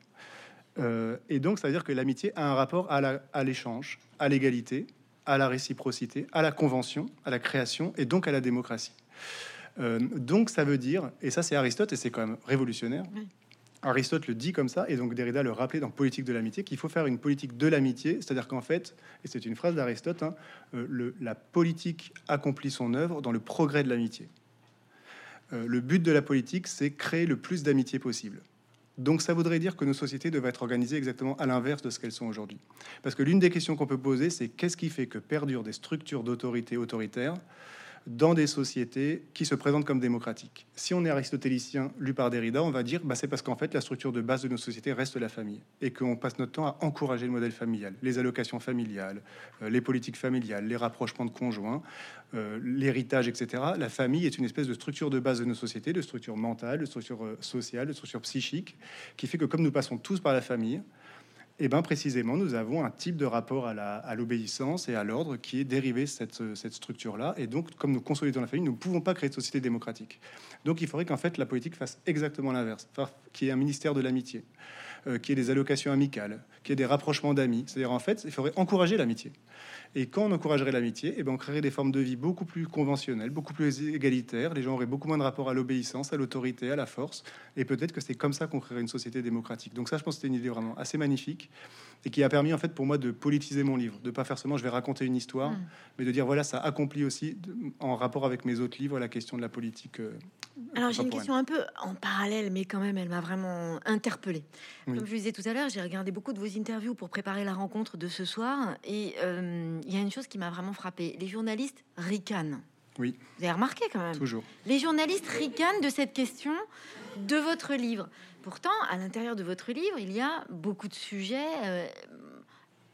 Euh, et donc ça veut dire que l'amitié a un rapport à l'échange, à l'égalité, à la réciprocité, à la convention, à la création et donc à la démocratie. Euh, donc ça veut dire, et ça c'est Aristote et c'est quand même révolutionnaire. Aristote le dit comme ça, et donc Derrida le rappelait dans Politique de l'amitié, qu'il faut faire une politique de l'amitié, c'est-à-dire qu'en fait, et c'est une phrase d'Aristote, hein, euh, la politique accomplit son œuvre dans le progrès de l'amitié. Euh, le but de la politique, c'est créer le plus d'amitié possible. Donc ça voudrait dire que nos sociétés devraient être organisées exactement à l'inverse de ce qu'elles sont aujourd'hui. Parce que l'une des questions qu'on peut poser, c'est qu'est-ce qui fait que perdurent des structures d'autorité autoritaire dans des sociétés qui se présentent comme démocratiques. Si on est aristotélicien lu par Derrida, on va dire bah, c'est parce qu'en fait la structure de base de nos sociétés reste la famille et qu'on passe notre temps à encourager le modèle familial, les allocations familiales, euh, les politiques familiales, les rapprochements de conjoints, euh, l'héritage, etc. La famille est une espèce de structure de base de nos sociétés, de structure mentale, de structure euh, sociale, de structure psychique, qui fait que comme nous passons tous par la famille, eh bien précisément, nous avons un type de rapport à l'obéissance et à l'ordre qui est dérivé de cette, cette structure-là. Et donc, comme nous consolidons la famille, nous ne pouvons pas créer de société démocratique. Donc, il faudrait qu'en fait la politique fasse exactement l'inverse, qui est un ministère de l'amitié, euh, qui ait des allocations amicales, qui ait des rapprochements d'amis. C'est-à-dire, en fait, il faudrait encourager l'amitié. Et quand on encouragerait l'amitié, eh ben on créerait des formes de vie beaucoup plus conventionnelles, beaucoup plus égalitaires. Les gens auraient beaucoup moins de rapport à l'obéissance, à l'autorité, à la force. Et peut-être que c'est comme ça qu'on créerait une société démocratique. Donc ça, je pense que c'était une idée vraiment assez magnifique et qui a permis en fait pour moi de politiser mon livre, de pas faire seulement je vais raconter une histoire, mm. mais de dire voilà ça accomplit aussi en rapport avec mes autres livres la question de la politique. Euh, Alors j'ai une question un peu en parallèle, mais quand même elle m'a vraiment interpellée. Comme je vous disais tout à l'heure, j'ai regardé beaucoup de vos interviews pour préparer la rencontre de ce soir et euh, il y a une chose qui m'a vraiment frappé. Les journalistes ricanent. Oui. Vous avez remarqué quand même. Toujours. Les journalistes ricanent de cette question de votre livre. Pourtant, à l'intérieur de votre livre, il y a beaucoup de sujets euh,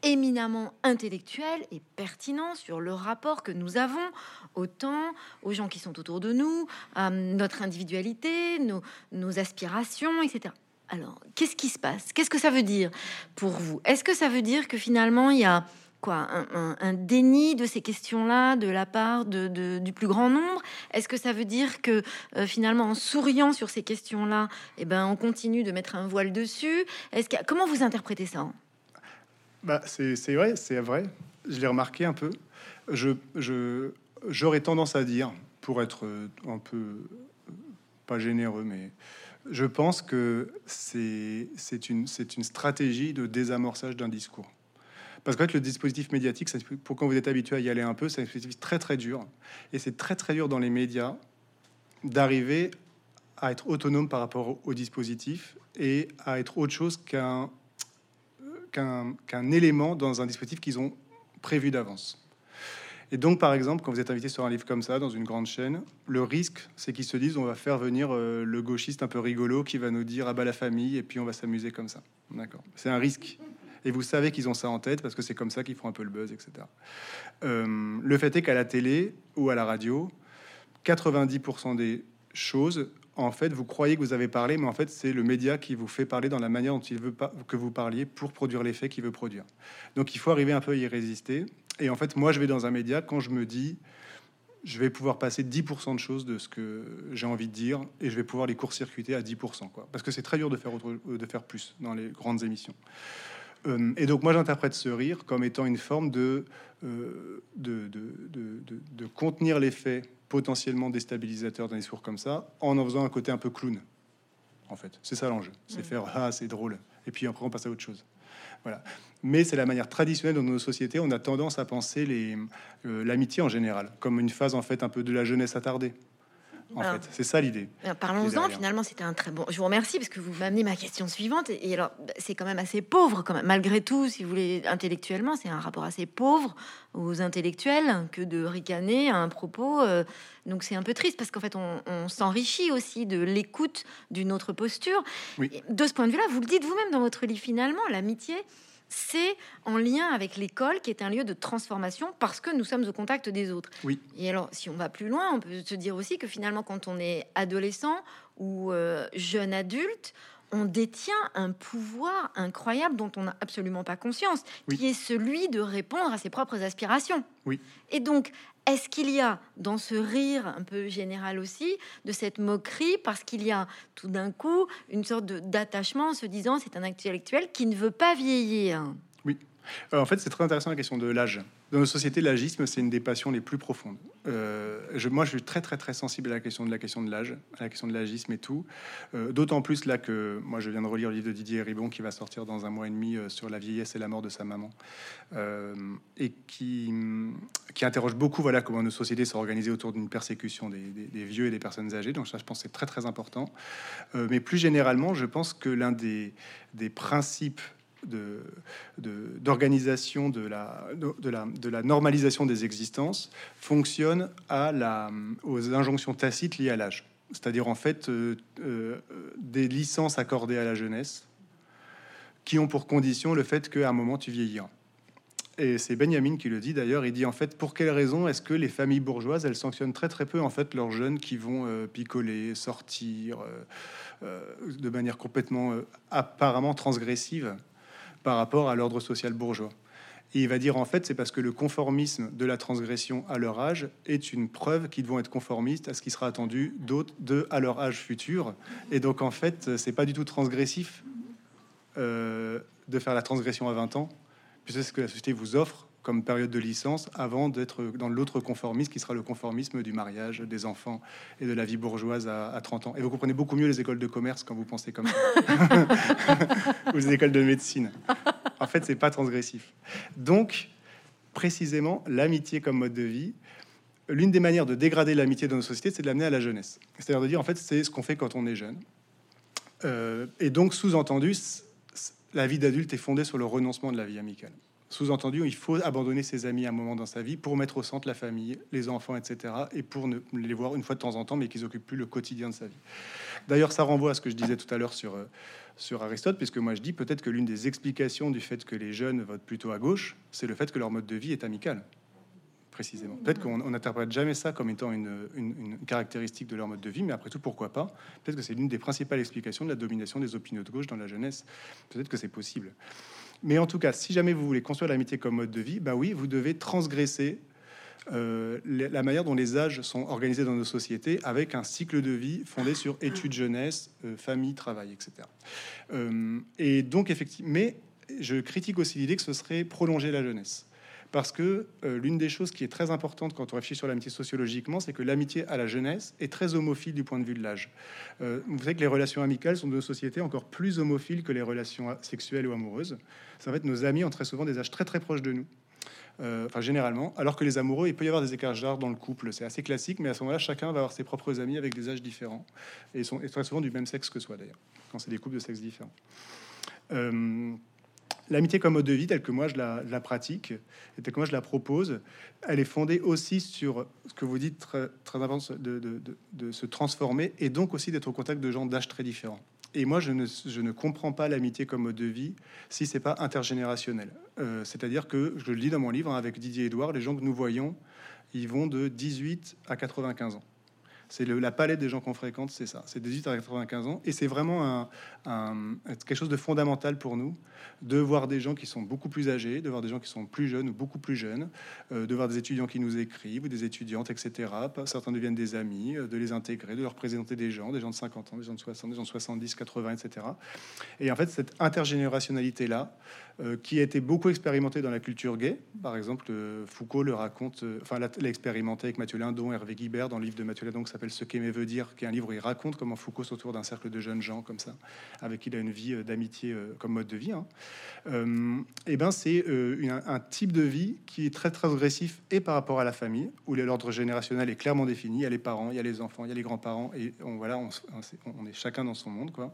éminemment intellectuels et pertinents sur le rapport que nous avons au temps, aux gens qui sont autour de nous, à notre individualité, nos aspirations, etc. Alors, qu'est-ce qui se passe? Qu'est-ce que ça veut dire pour vous? Est-ce que ça veut dire que finalement, il y a un, déni de ces questions-là de la part du plus grand nombre Est-ce que ça veut dire que euh, finalement, en souriant sur ces questions-là, eh ben, on continue de mettre un voile dessus? Est-ce que, comment vous interprétez ça? Bah, c'est, vrai, c'est vrai. Je l'ai remarqué un peu. Je, je, j'aurais tendance à dire, pour être un peu pas généreux, mais je pense que c'est une stratégie de désamorçage d'un discours. Parce que le dispositif médiatique, pour quand vous êtes habitué à y aller un peu, c'est un dispositif très très dur. Et c'est très très dur dans les médias d'arriver à être autonome par rapport au dispositif et à être autre chose qu'un qu'un élément dans un dispositif qu'ils ont prévu d'avance. Et donc, par exemple, quand vous êtes invité sur un livre comme ça, dans une grande chaîne, le risque, c'est qu'ils se disent on va faire venir euh, le gauchiste un peu rigolo qui va nous dire ah bah la famille, et puis on va s'amuser comme ça. D'accord? C'est un risque et vous savez qu'ils ont ça en tête parce que c'est comme ça qu'ils font un peu le buzz, etc. Euh, le fait est qu'à la télé ou à la radio, 90% des choses, en fait, vous croyez que vous avez parlé, mais en fait, c'est le média qui vous fait parler dans la manière dont il veut pas que vous parliez pour produire l'effet qu'il veut produire. Donc, il faut arriver un peu à y résister. Et en fait, moi, je vais dans un média quand je me dis, je vais pouvoir passer 10% de choses de ce que j'ai envie de dire et je vais pouvoir les court-circuiter à 10%. Quoi. Parce que c'est très dur de faire, de faire plus dans les grandes émissions. Euh, et donc moi j'interprète ce rire comme étant une forme de, euh, de, de, contenir l'effet potentiellement déstabilisateur d'un discours comme ça en en faisant un côté un peu clown. En fait, c'est ça l'enjeu. C'est faire ah c'est drôle et puis après on passe à autre chose. Voilà. Mais c'est la manière traditionnelle dans nos sociétés, on a tendance à penser euh, l'amitié en général comme une phase en fait un peu de la jeunesse attardée. En fait, c'est ça l'idée. Parlons-en. Finalement, c'était un très bon. Je vous remercie parce que vous m'amenez ma question suivante. Et alors, c'est quand même assez pauvre, quand même. Malgré tout, si vous voulez, intellectuellement, c'est un rapport assez pauvre aux intellectuels que de ricaner à un propos. Euh, donc, c'est un peu triste parce qu'en fait, on, s'enrichit aussi de l'écoute d'une autre posture. De ce point de vue-là, vous le dites vous-même dans votre livre. Finalement, l'amitié c'est en lien avec l'école qui est un lieu de transformation parce que nous sommes au contact des autres. Oui. Et alors, si on va plus loin, on peut se dire aussi que finalement, quand on est adolescent ou euh, jeune adulte, on détient un pouvoir incroyable dont on n'a absolument pas conscience, qui est celui de répondre à ses propres aspirations. Oui. Et donc, est-ce qu'il y a dans ce rire un peu général aussi de cette moquerie parce qu'il y a tout d'un coup une sorte d'attachement en se disant c'est un intellectuel qui ne veut pas vieillir? Oui. Euh, en fait, c'est très intéressant la question de l'âge. Dans nos sociétés, l'agisme, c'est une des passions les plus profondes. Euh, je, moi, je suis très, très, très sensible à la question de la question de l'âge, à la question de l'agisme et tout. Euh, d'autant plus là que moi, je viens de relire le livre de Didier Ribon qui va sortir dans un mois et demi sur la vieillesse et la mort de sa maman, et qui, qui interroge beaucoup voilà comment nos sociétés sont organisées autour d'une persécution des, des, vieux et des personnes âgées. Donc ça, je pense, c'est très, très important. mais plus généralement, je pense que l'un des, des principes d'organisation de, de, la, de, la, de la normalisation des existences fonctionne à la, aux injonctions tacites liées à l'âge. C'est-à-dire en fait euh, euh, des licences accordées à la jeunesse qui ont pour condition le fait qu'à un moment tu vieilliras. Et c'est Benjamin qui le dit d'ailleurs. Il dit en fait pour quelle raison est-ce que les familles bourgeoises elles sanctionnent très très peu en fait leurs jeunes qui vont euh, picoler, sortir de manière complètement apparemment transgressive? Par rapport à l'ordre social bourgeois. Et il va dire en fait, c'est parce que le conformisme de la transgression à leur âge est une preuve qu'ils vont être conformistes à ce qui sera attendu d'autres à leur âge futur. Et donc en fait, c'est pas du tout transgressif euh, de faire la transgression à 20 ans, puisque ce que la société vous offre comme période de licence avant d'être dans l'autre conformisme qui sera le conformisme du mariage, des enfants et de la vie bourgeoise à, 30 ans. Et vous comprenez beaucoup mieux les écoles de commerce quand vous pensez comme ça, [laughs] [laughs] ou les écoles de médecine. En fait, c'est pas transgressif. Donc, précisément, l'amitié comme mode de vie, l'une des manières de dégrader l'amitié dans nos sociétés, c'est de l'amener à la jeunesse. C'est-à-dire de dire, en fait, c'est ce qu'on fait quand on est jeune. Euh, et donc, sous-entendu, la vie d'adulte est fondée sur le renoncement de la vie amicale. Sous-entendu, il faut abandonner ses amis à un moment dans sa vie pour mettre au centre la famille, les enfants, etc. Et pour ne les voir une fois de temps en temps, mais qu'ils occupent plus le quotidien de sa vie. D'ailleurs, ça renvoie à ce que je disais tout à l'heure sur, euh, sur Aristote, puisque moi je dis peut-être que l'une des explications du fait que les jeunes votent plutôt à gauche, c'est le fait que leur mode de vie est amical précisément. Peut-être qu'on n'interprète jamais ça comme étant une, une, caractéristique de leur mode de vie, mais après tout, pourquoi pas? Peut-être que c'est l'une des principales explications de la domination des opinions de gauche dans la jeunesse. Peut-être que c'est possible. Mais en tout cas, si jamais vous voulez construire l'amitié comme mode de vie, bah oui, vous devez transgresser euh, la manière dont les âges sont organisés dans nos sociétés avec un cycle de vie fondé sur études jeunesse, euh, famille, travail, etc. Euh, et donc, effectivement, mais je critique aussi l'idée que ce serait prolonger la jeunesse. Parce que l'une des choses qui est très importante quand on réfléchit sur l'amitié sociologiquement, c'est que l'amitié à la jeunesse est très homophile du point de vue de l'âge. vous savez que les relations amicales sont de nos sociétés encore plus homophiles que les relations sexuelles ou amoureuses en fait nos amis ont très souvent des âges très très proches de nous. Euh, enfin généralement, alors que les amoureux, il peut y avoir des écarts d'âge dans le couple, c'est assez classique, mais à ce moment-là, chacun va avoir ses propres amis avec des âges différents, et sont très souvent du même sexe que soi d'ailleurs, quand c'est des couples de sexe différents. L'amitié comme mode de vie, telle que moi je la, pratique, et telle que moi je la propose, elle est fondée aussi sur ce que vous dites très, très avant de, se transformer, et donc aussi d'être au contact de gens d'âge très différents. Et moi, je ne, comprends pas l'amitié comme mode de vie si c'est pas intergénérationnel. Euh, c'est-à-dire que, je le dis dans mon livre hein, avec Didier Edouard, les gens que nous voyons, ils vont de 18 à 95 ans. C'est la palette des gens qu'on fréquente, c'est ça. C'est 18 à 95 ans. Et c'est vraiment quelque chose de fondamental pour nous de voir des gens qui sont beaucoup plus âgés, de voir des gens qui sont plus jeunes ou beaucoup plus jeunes, euh, de voir des étudiants qui nous écrivent ou des étudiantes, etc. Certains deviennent des amis, euh, de les intégrer, de leur présenter des gens, des gens de 50 ans, des gens de 60, des gens de 70, 80, etc. Et en fait, cette intergénérationnalité-là, euh, qui a été beaucoup expérimentée dans la culture gay, par exemple, Foucault le raconte, enfin, l'a expérimenté avec Mathieu Lindon, Hervé Guibert dans le livre de Mathieu Lindon s'appelle Ce qu'aimer veut dire, qui est un livre où il raconte comment Foucault s'entoure d'un cercle de jeunes gens comme ça, avec qui il a une vie euh, d'amitié euh, comme mode de vie. Hein. et ben c'est un, type de vie qui est très transgressif et par rapport à la famille, où l'ordre générationnel est clairement défini. Il y a les parents, il y a les enfants, il y a les grands-parents, et on, voilà, on est chacun dans son monde, quoi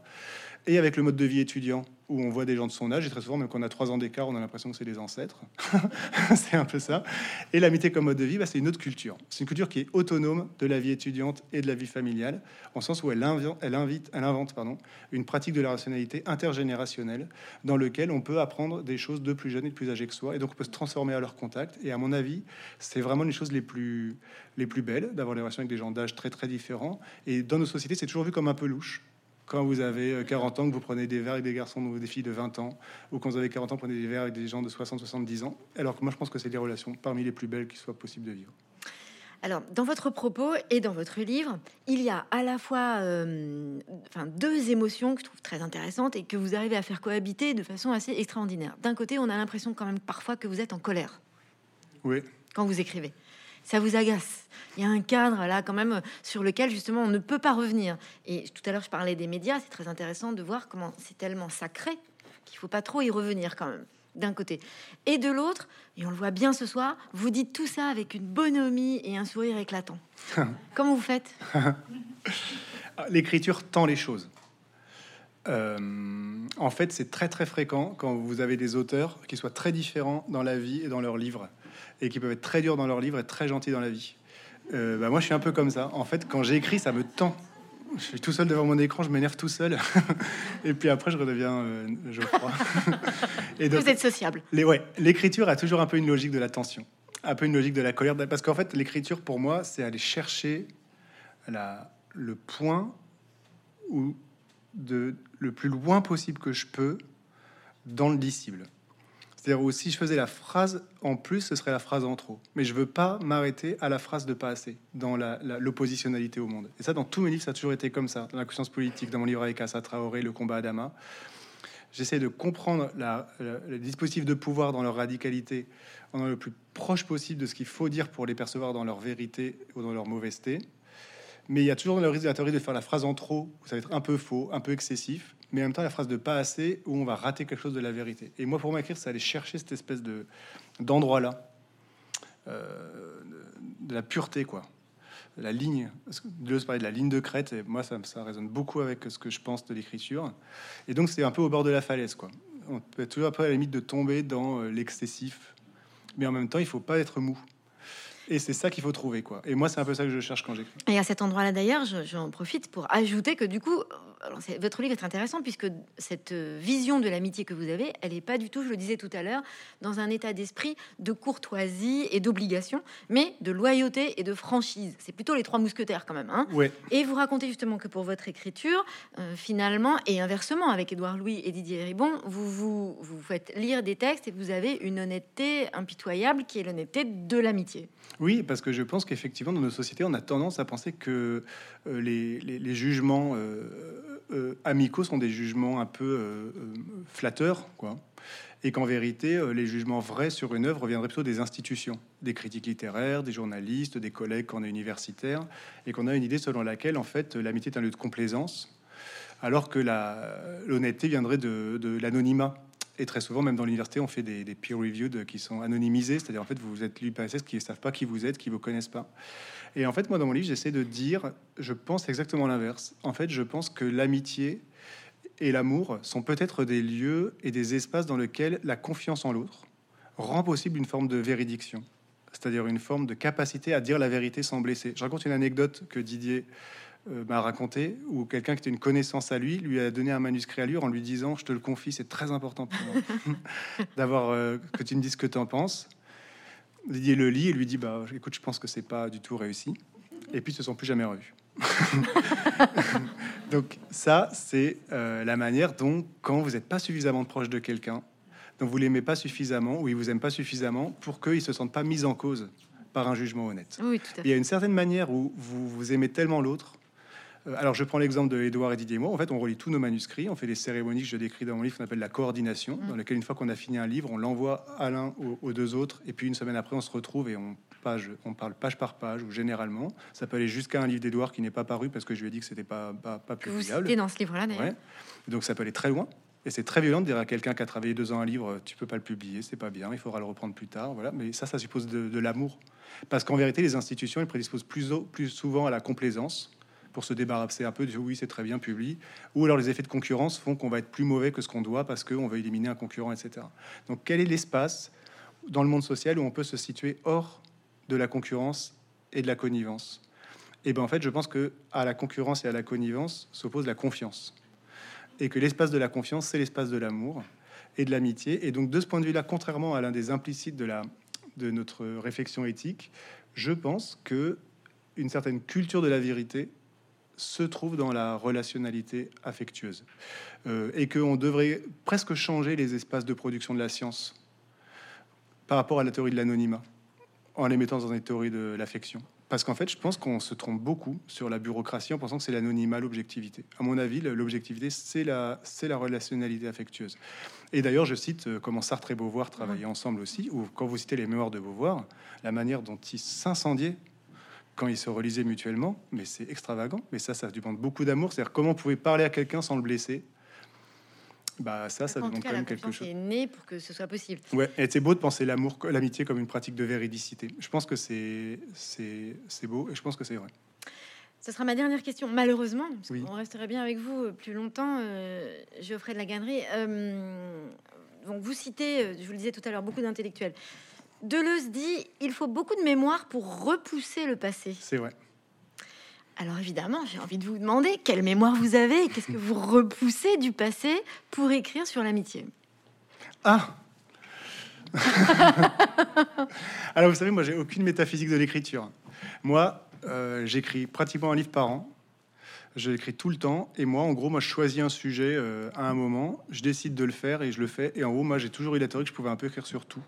et avec le mode de vie étudiant, où on voit des gens de son âge, et très souvent, même quand on a trois ans d'écart, on a l'impression que c'est des ancêtres. [laughs] c'est un peu ça. Et l'amitié comme mode de vie, bah, c'est une autre culture. C'est une culture qui est autonome de la vie étudiante et de la vie familiale, en sens où elle, invite, elle, invente pardon, une pratique de la rationalité intergénérationnelle, dans lequel on peut apprendre des choses de plus jeunes et de plus âgés que soi, et donc on peut se transformer à leur contact. Et à mon avis, c'est vraiment les choses les plus, les plus belles, d'avoir des relations avec des gens d'âge très très différents. Et dans nos sociétés, c'est toujours vu comme un peu louche quand vous avez 40 euh, ans, que vous prenez des verres avec des garçons ou des filles de 20 ans, ou quand vous avez 40 ans, prenez des verres avec des gens de 60-70 ans. Alors que moi, je pense que c'est des relations parmi les plus belles qu'il soit possible de vivre. Alors, dans votre propos et dans votre livre, il y a à la fois euh, enfin, deux émotions que je trouve très intéressantes et que vous arrivez à faire cohabiter de façon assez extraordinaire. D'un côté, on a l'impression quand même parfois que vous êtes en colère. Oui. Quand vous écrivez ça vous agace. Il y a un cadre là quand même sur lequel justement on ne peut pas revenir. Et tout à l'heure je parlais des médias, c'est très intéressant de voir comment c'est tellement sacré qu'il faut pas trop y revenir quand même d'un côté. Et de l'autre, et on le voit bien ce soir, vous dites tout ça avec une bonhomie et un sourire éclatant. [laughs] Comment vous faites? [laughs] L'écriture tend les choses. Euh, en fait, c'est très très fréquent quand vous avez des auteurs qui soient très différents dans la vie et dans leurs livres et qui peuvent être très durs dans leurs livres et très gentils dans la vie. Euh, bah, moi, je suis un peu comme ça. En fait, quand j'écris, ça me tend. Je suis tout seul devant mon écran, je m'énerve tout seul. [laughs] et puis après, je redeviens euh, crois. [laughs] et donc, Vous êtes sociable. Les, ouais, l'écriture a toujours un peu une logique de la tension, un peu une logique de la colère. Parce qu'en fait, l'écriture, pour moi, c'est aller chercher la, le point où, de, le plus loin possible que je peux dans le disciple. C'est-à-dire où si je faisais la phrase en plus, ce serait la phrase en trop. Mais je veux pas m'arrêter à la phrase de pas assez dans l'oppositionnalité au monde. Et ça, dans tous mes livres, ça a toujours été comme ça. Dans la conscience politique, dans mon livre avec Assa Traoré, Le combat à Dama, j'essaie de comprendre la, le dispositif de pouvoir dans leur radicalité, en le plus proche possible de ce qu'il faut dire pour les percevoir dans leur vérité ou dans leur mauvaiseté. Mais il y a toujours le risque de la théorie de faire la phrase en trop, où ça va être un peu faux, un peu excessif mais en même temps la phrase de pas assez où on va rater quelque chose de la vérité. Et moi, pour m'écrire, c'est aller chercher cette espèce de d'endroit-là, euh, de la pureté, quoi. La ligne, de parler de la ligne de crête, et moi, ça, ça résonne beaucoup avec ce que je pense de l'écriture. Et donc, c'est un peu au bord de la falaise, quoi. On peut toujours à la limite de tomber dans euh, l'excessif, mais en même temps, il faut pas être mou. Et c'est ça qu'il faut trouver, quoi. Et moi, c'est un peu ça que je cherche quand j'écris. Et à cet endroit-là, d'ailleurs, j'en profite pour ajouter que du coup, votre livre est intéressant puisque cette vision de l'amitié que vous avez, elle n'est pas du tout, je le disais tout à l'heure, dans un état d'esprit de courtoisie et d'obligation, mais de loyauté et de franchise. C'est plutôt les trois mousquetaires quand même. Hein ouais. Et vous racontez justement que pour votre écriture, euh, finalement, et inversement avec Édouard Louis et Didier Ribon, vous, vous vous faites lire des textes et vous avez une honnêteté impitoyable qui est l'honnêteté de l'amitié. Oui, parce que je pense qu'effectivement, dans nos sociétés, on a tendance à penser que euh, les, jugements euh, amicaux sont des jugements un peu flatteurs, quoi. Et qu'en vérité, les jugements vrais sur une œuvre viendraient plutôt des institutions, des critiques littéraires, des journalistes, des collègues quand on est universitaire, et qu'on a une idée selon laquelle, en fait, l'amitié est un lieu de complaisance, alors que l'honnêteté viendrait de l'anonymat et très souvent, même dans l'université, on fait des, peer reviews qui sont anonymisés, c'est-à-dire en fait, vous êtes lu par qui ne savent pas qui vous êtes, qui vous connaissent pas. Et en fait, moi, dans mon livre, j'essaie de dire, je pense exactement l'inverse. En fait, je pense que l'amitié et l'amour sont peut-être des lieux et des espaces dans lesquels la confiance en l'autre rend possible une forme de véridiction, c'est-à-dire une forme de capacité à dire la vérité sans blesser. Je raconte une anecdote que Didier m'a raconté, où quelqu'un qui était une connaissance à lui, lui a donné un manuscrit à lire en lui disant Je te le confie, c'est très important pour moi [laughs] d'avoir euh, que tu me dises ce que tu en penses. Didier le lit et lui dit Bah écoute, je pense que c'est pas du tout réussi. Et puis ils se sont plus jamais revus. [laughs] Donc, ça, c'est euh, la manière dont, quand vous n'êtes pas suffisamment proche de quelqu'un, dont vous l'aimez pas suffisamment ou il vous aime pas suffisamment pour qu'il se sente pas mis en cause par un jugement honnête. Il y a une certaine manière où vous, vous aimez tellement l'autre euh, alors, je prends l'exemple de Edouard et Didier moi. En fait, on relit tous nos manuscrits, on fait des cérémonies que je décris dans mon livre qu'on appelle la coordination, mm. dans laquelle, une fois qu'on a fini un livre, on l'envoie à l'un aux, deux autres, et puis une semaine après, on se retrouve et on, page, on parle page par page ou généralement. Ça peut aller jusqu'à un livre d'Edouard qui n'est pas paru parce que je lui ai dit que c'était pas, pas, pas publiable. Vous dans ce livre-là, d'ailleurs. Donc ça peut aller très loin. Et c'est très violent de dire à quelqu'un qui a travaillé deux ans un livre, tu peux pas le publier, c'est pas bien, il faudra le reprendre plus tard. Voilà. Mais ça, ça suppose de, l'amour. Parce qu'en vérité, les institutions, elles prédisposent plus, plus souvent à la complaisance pour se débarrasser un peu de oui, c'est très bien publié, ou alors les effets de concurrence font qu'on va être plus mauvais que ce qu'on doit parce qu'on veut éliminer un concurrent, etc. Donc, quel est l'espace dans le monde social où on peut se situer hors de la concurrence et de la connivence? Et eh bien, en fait, je pense que à la concurrence et à la connivence s'oppose la confiance, et que l'espace de la confiance, c'est l'espace de l'amour et de l'amitié. Et donc, de ce point de vue-là, contrairement à l'un des implicites de la de notre réflexion éthique, je pense que une certaine culture de la vérité se trouve dans la relationnalité affectueuse euh, et qu'on devrait presque changer les espaces de production de la science par rapport à la théorie de l'anonymat en les mettant dans une théorie de l'affection. Parce qu'en fait, je pense qu'on se trompe beaucoup sur la bureaucratie en pensant que c'est l'anonymat, l'objectivité. À mon avis, l'objectivité, c'est la, c'est la relationnalité affectueuse. Et d'ailleurs, je cite euh, comment Sartre et Beauvoir travaillaient ensemble aussi, ou quand vous citez les mémoires de Beauvoir, la manière dont ils s'incendiaient quand ils se relisaient mutuellement, mais c'est extravagant. Mais ça, ça demande beaucoup d'amour. C'est-à-dire comment vous pouvez parler à quelqu'un sans le blesser? Bah ça, ça demande quand même quelque chose. est né pour que ce soit possible. Ouais, et c'est beau de penser l'amour, l'amitié comme une pratique de véridicité. Je pense que c'est c'est beau et je pense que c'est vrai. Ce sera ma dernière question. Malheureusement, on resterait bien avec vous euh, plus longtemps, euh, Geoffrey de la Gannerie. Euh, donc vous citez, euh, je vous le disais tout à l'heure, beaucoup d'intellectuels. Deleuze dit il faut beaucoup de mémoire pour repousser le passé. C'est vrai. Alors évidemment, j'ai envie de vous demander quelle mémoire vous avez, qu'est-ce que vous repoussez du passé pour écrire sur l'amitié? Ah [laughs] Alors vous savez, moi j'ai aucune métaphysique de l'écriture. Moi, euh, j'écris pratiquement un livre par an. Je l'écris tout le temps. Et moi, en gros, moi, je choisis un sujet euh, à un moment, je décide de le faire et je le fais. Et en gros, moi, j'ai toujours eu la théorie que je pouvais un peu écrire sur tout.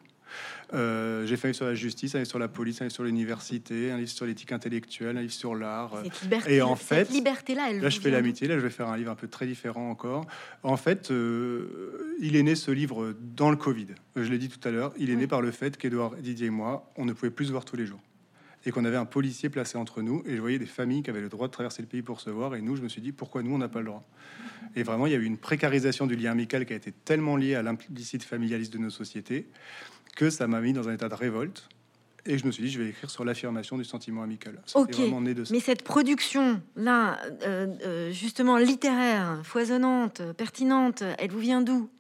Euh, j'ai fait un livre sur la justice, un livre sur la police, un livre sur l'université, un livre sur l'éthique intellectuelle, un livre sur l'art. Et en fait, liberté-là, là, je fais l'amitié. Là, je vais faire un livre un peu très différent encore. En fait, euh, il est né ce livre dans le Covid. Je l'ai dit tout à l'heure. Il est né par le fait qu'Edouard, Didier et moi, on ne pouvait plus se voir tous les jours et qu'on avait un policier placé entre nous. Et je voyais des familles qui avaient le droit de traverser le pays pour se voir. Et nous, je me suis dit, pourquoi nous, on n'a pas le droit? Et vraiment, il y a eu une précarisation du lien amical qui a été tellement liée à l'implicite familialiste de nos sociétés que ça m'a mis dans un état de révolte. Et je me suis dit, je vais écrire sur l'affirmation du sentiment amical. ok, mais cette production-là, euh, euh, justement littéraire, foisonnante, pertinente, elle vous vient d'où?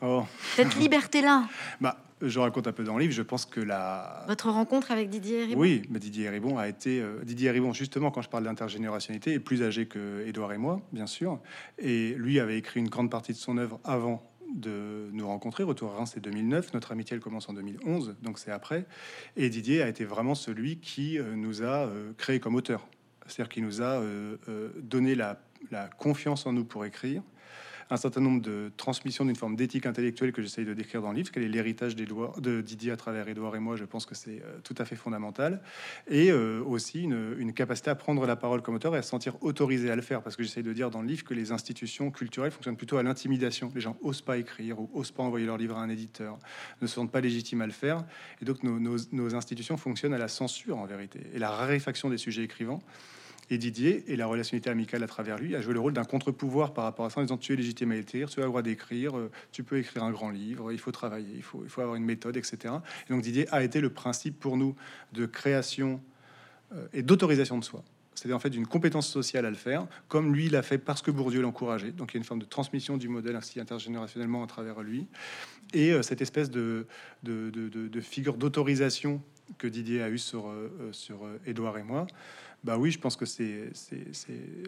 Oh. Cette [laughs] liberté-là? Bah, Je raconte un peu dans le livre, je pense que la... Votre rencontre avec Didier Ribon? Oui, mais Didier Ribon a été... Euh, Didier Ribon, justement, quand je parle d'intergénérationnalité, est plus âgé que Édouard et moi, bien sûr. Et lui avait écrit une grande partie de son œuvre avant de nous rencontrer. Retour à Reims, c'est 2009. Notre amitié, elle commence en 2011, donc c'est après. Et Didier a été vraiment celui qui euh, nous a euh, créé comme auteur. C'est-à-dire qu'il nous a euh, donné la, confiance en nous pour écrire, un certain nombre de transmissions d'une forme d'éthique intellectuelle que j'essaye de décrire dans le livre, quel est l'héritage de Didier à travers Édouard et moi, je pense que c'est euh, tout à fait fondamental, et euh, aussi une, capacité à prendre la parole comme auteur et à se sentir autorisé à le faire, parce que j'essaye de dire dans le livre que les institutions culturelles fonctionnent plutôt à l'intimidation. Les gens osent pas écrire ou osent pas envoyer leur livre à un éditeur, ne se sentent pas légitimes à le faire, et donc nos, nos institutions fonctionnent à la censure en vérité, et la raréfaction des sujets écrivants. Et Didier et la relationnalité amicale à travers lui a joué le rôle d'un contre-pouvoir par rapport à ça en disant tu es légitime à écrire, tu as le droit d'écrire, euh, tu peux écrire un grand livre, il faut travailler, il faut, avoir une méthode, etc. Et donc Didier a été le principe pour nous de création euh, et d'autorisation de soi. C'est en fait d'une compétence sociale à le faire, comme lui l'a fait parce que Bourdieu l'encourageait. Donc il y a une forme de transmission du modèle ainsi intergénérationnellement à travers lui. Et euh, cette espèce de, figure d'autorisation que Didier a eu sur, sur Édouard et moi, bah oui, je pense que c'est,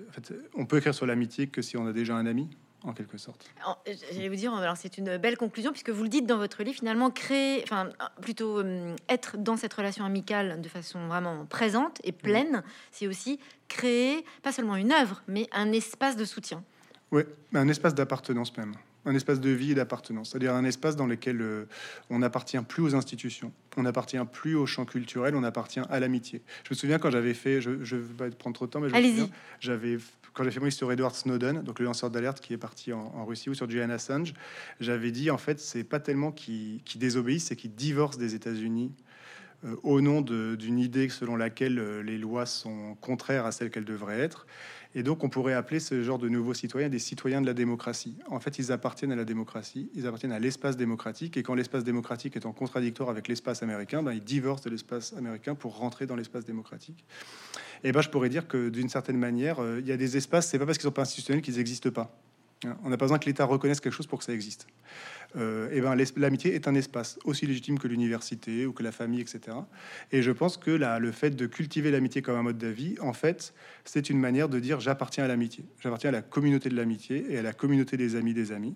en fait, on peut écrire sur l'amitié que si on a déjà un ami, en quelque sorte. J'allais vous dire, alors c'est une belle conclusion puisque vous le dites dans votre livre, finalement créer, enfin plutôt euh, être dans cette relation amicale de façon vraiment présente et pleine, c'est aussi créer pas seulement une œuvre, mais un espace de soutien. Oui, un espace d'appartenance même un espace de vie et d'appartenance, c'est-à-dire un espace dans lequel euh, on n'appartient plus aux institutions, on n'appartient plus au champ culturel, on appartient à l'amitié. Je me souviens quand j'avais fait, je ne vais pas prendre trop de temps, mais j'avais quand j'ai fait mon livre sur Edward Snowden, donc le lanceur d'alerte qui est parti en, Russie, ou sur Julian Assange, j'avais dit en fait c'est pas tellement qui, qui désobéissent, c'est qui divorce des États-Unis au nom d'une idée selon laquelle les lois sont contraires à celles qu'elles devraient être. Et donc, on pourrait appeler ce genre de nouveaux citoyens des citoyens de la démocratie. En fait, ils appartiennent à la démocratie, ils appartiennent à l'espace démocratique. Et quand l'espace démocratique est en contradictoire avec l'espace américain, ben, ils divorcent de l'espace américain pour rentrer dans l'espace démocratique. Et ben, je pourrais dire que d'une certaine manière, euh, il y a des espaces, c'est pas parce qu'ils sont pas institutionnels qu'ils n'existent pas. On n'a pas besoin que l'État reconnaisse quelque chose pour que ça existe. Euh, et ben, l'amitié est un espace aussi légitime que l'université ou que la famille, etc. Et je pense que là, le fait de cultiver l'amitié comme un mode de vie, en fait, c'est une manière de dire j'appartiens à l'amitié, j'appartiens à la communauté de l'amitié et à la communauté des amis des amis.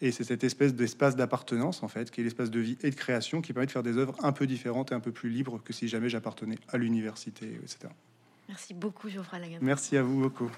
Et c'est cette espèce d'espace d'appartenance, en fait, qui est l'espace de vie et de création qui permet de faire des œuvres un peu différentes et un peu plus libres que si jamais j'appartenais à l'université, etc. Merci beaucoup, Geoffroy Lagamme. Merci à vous beaucoup.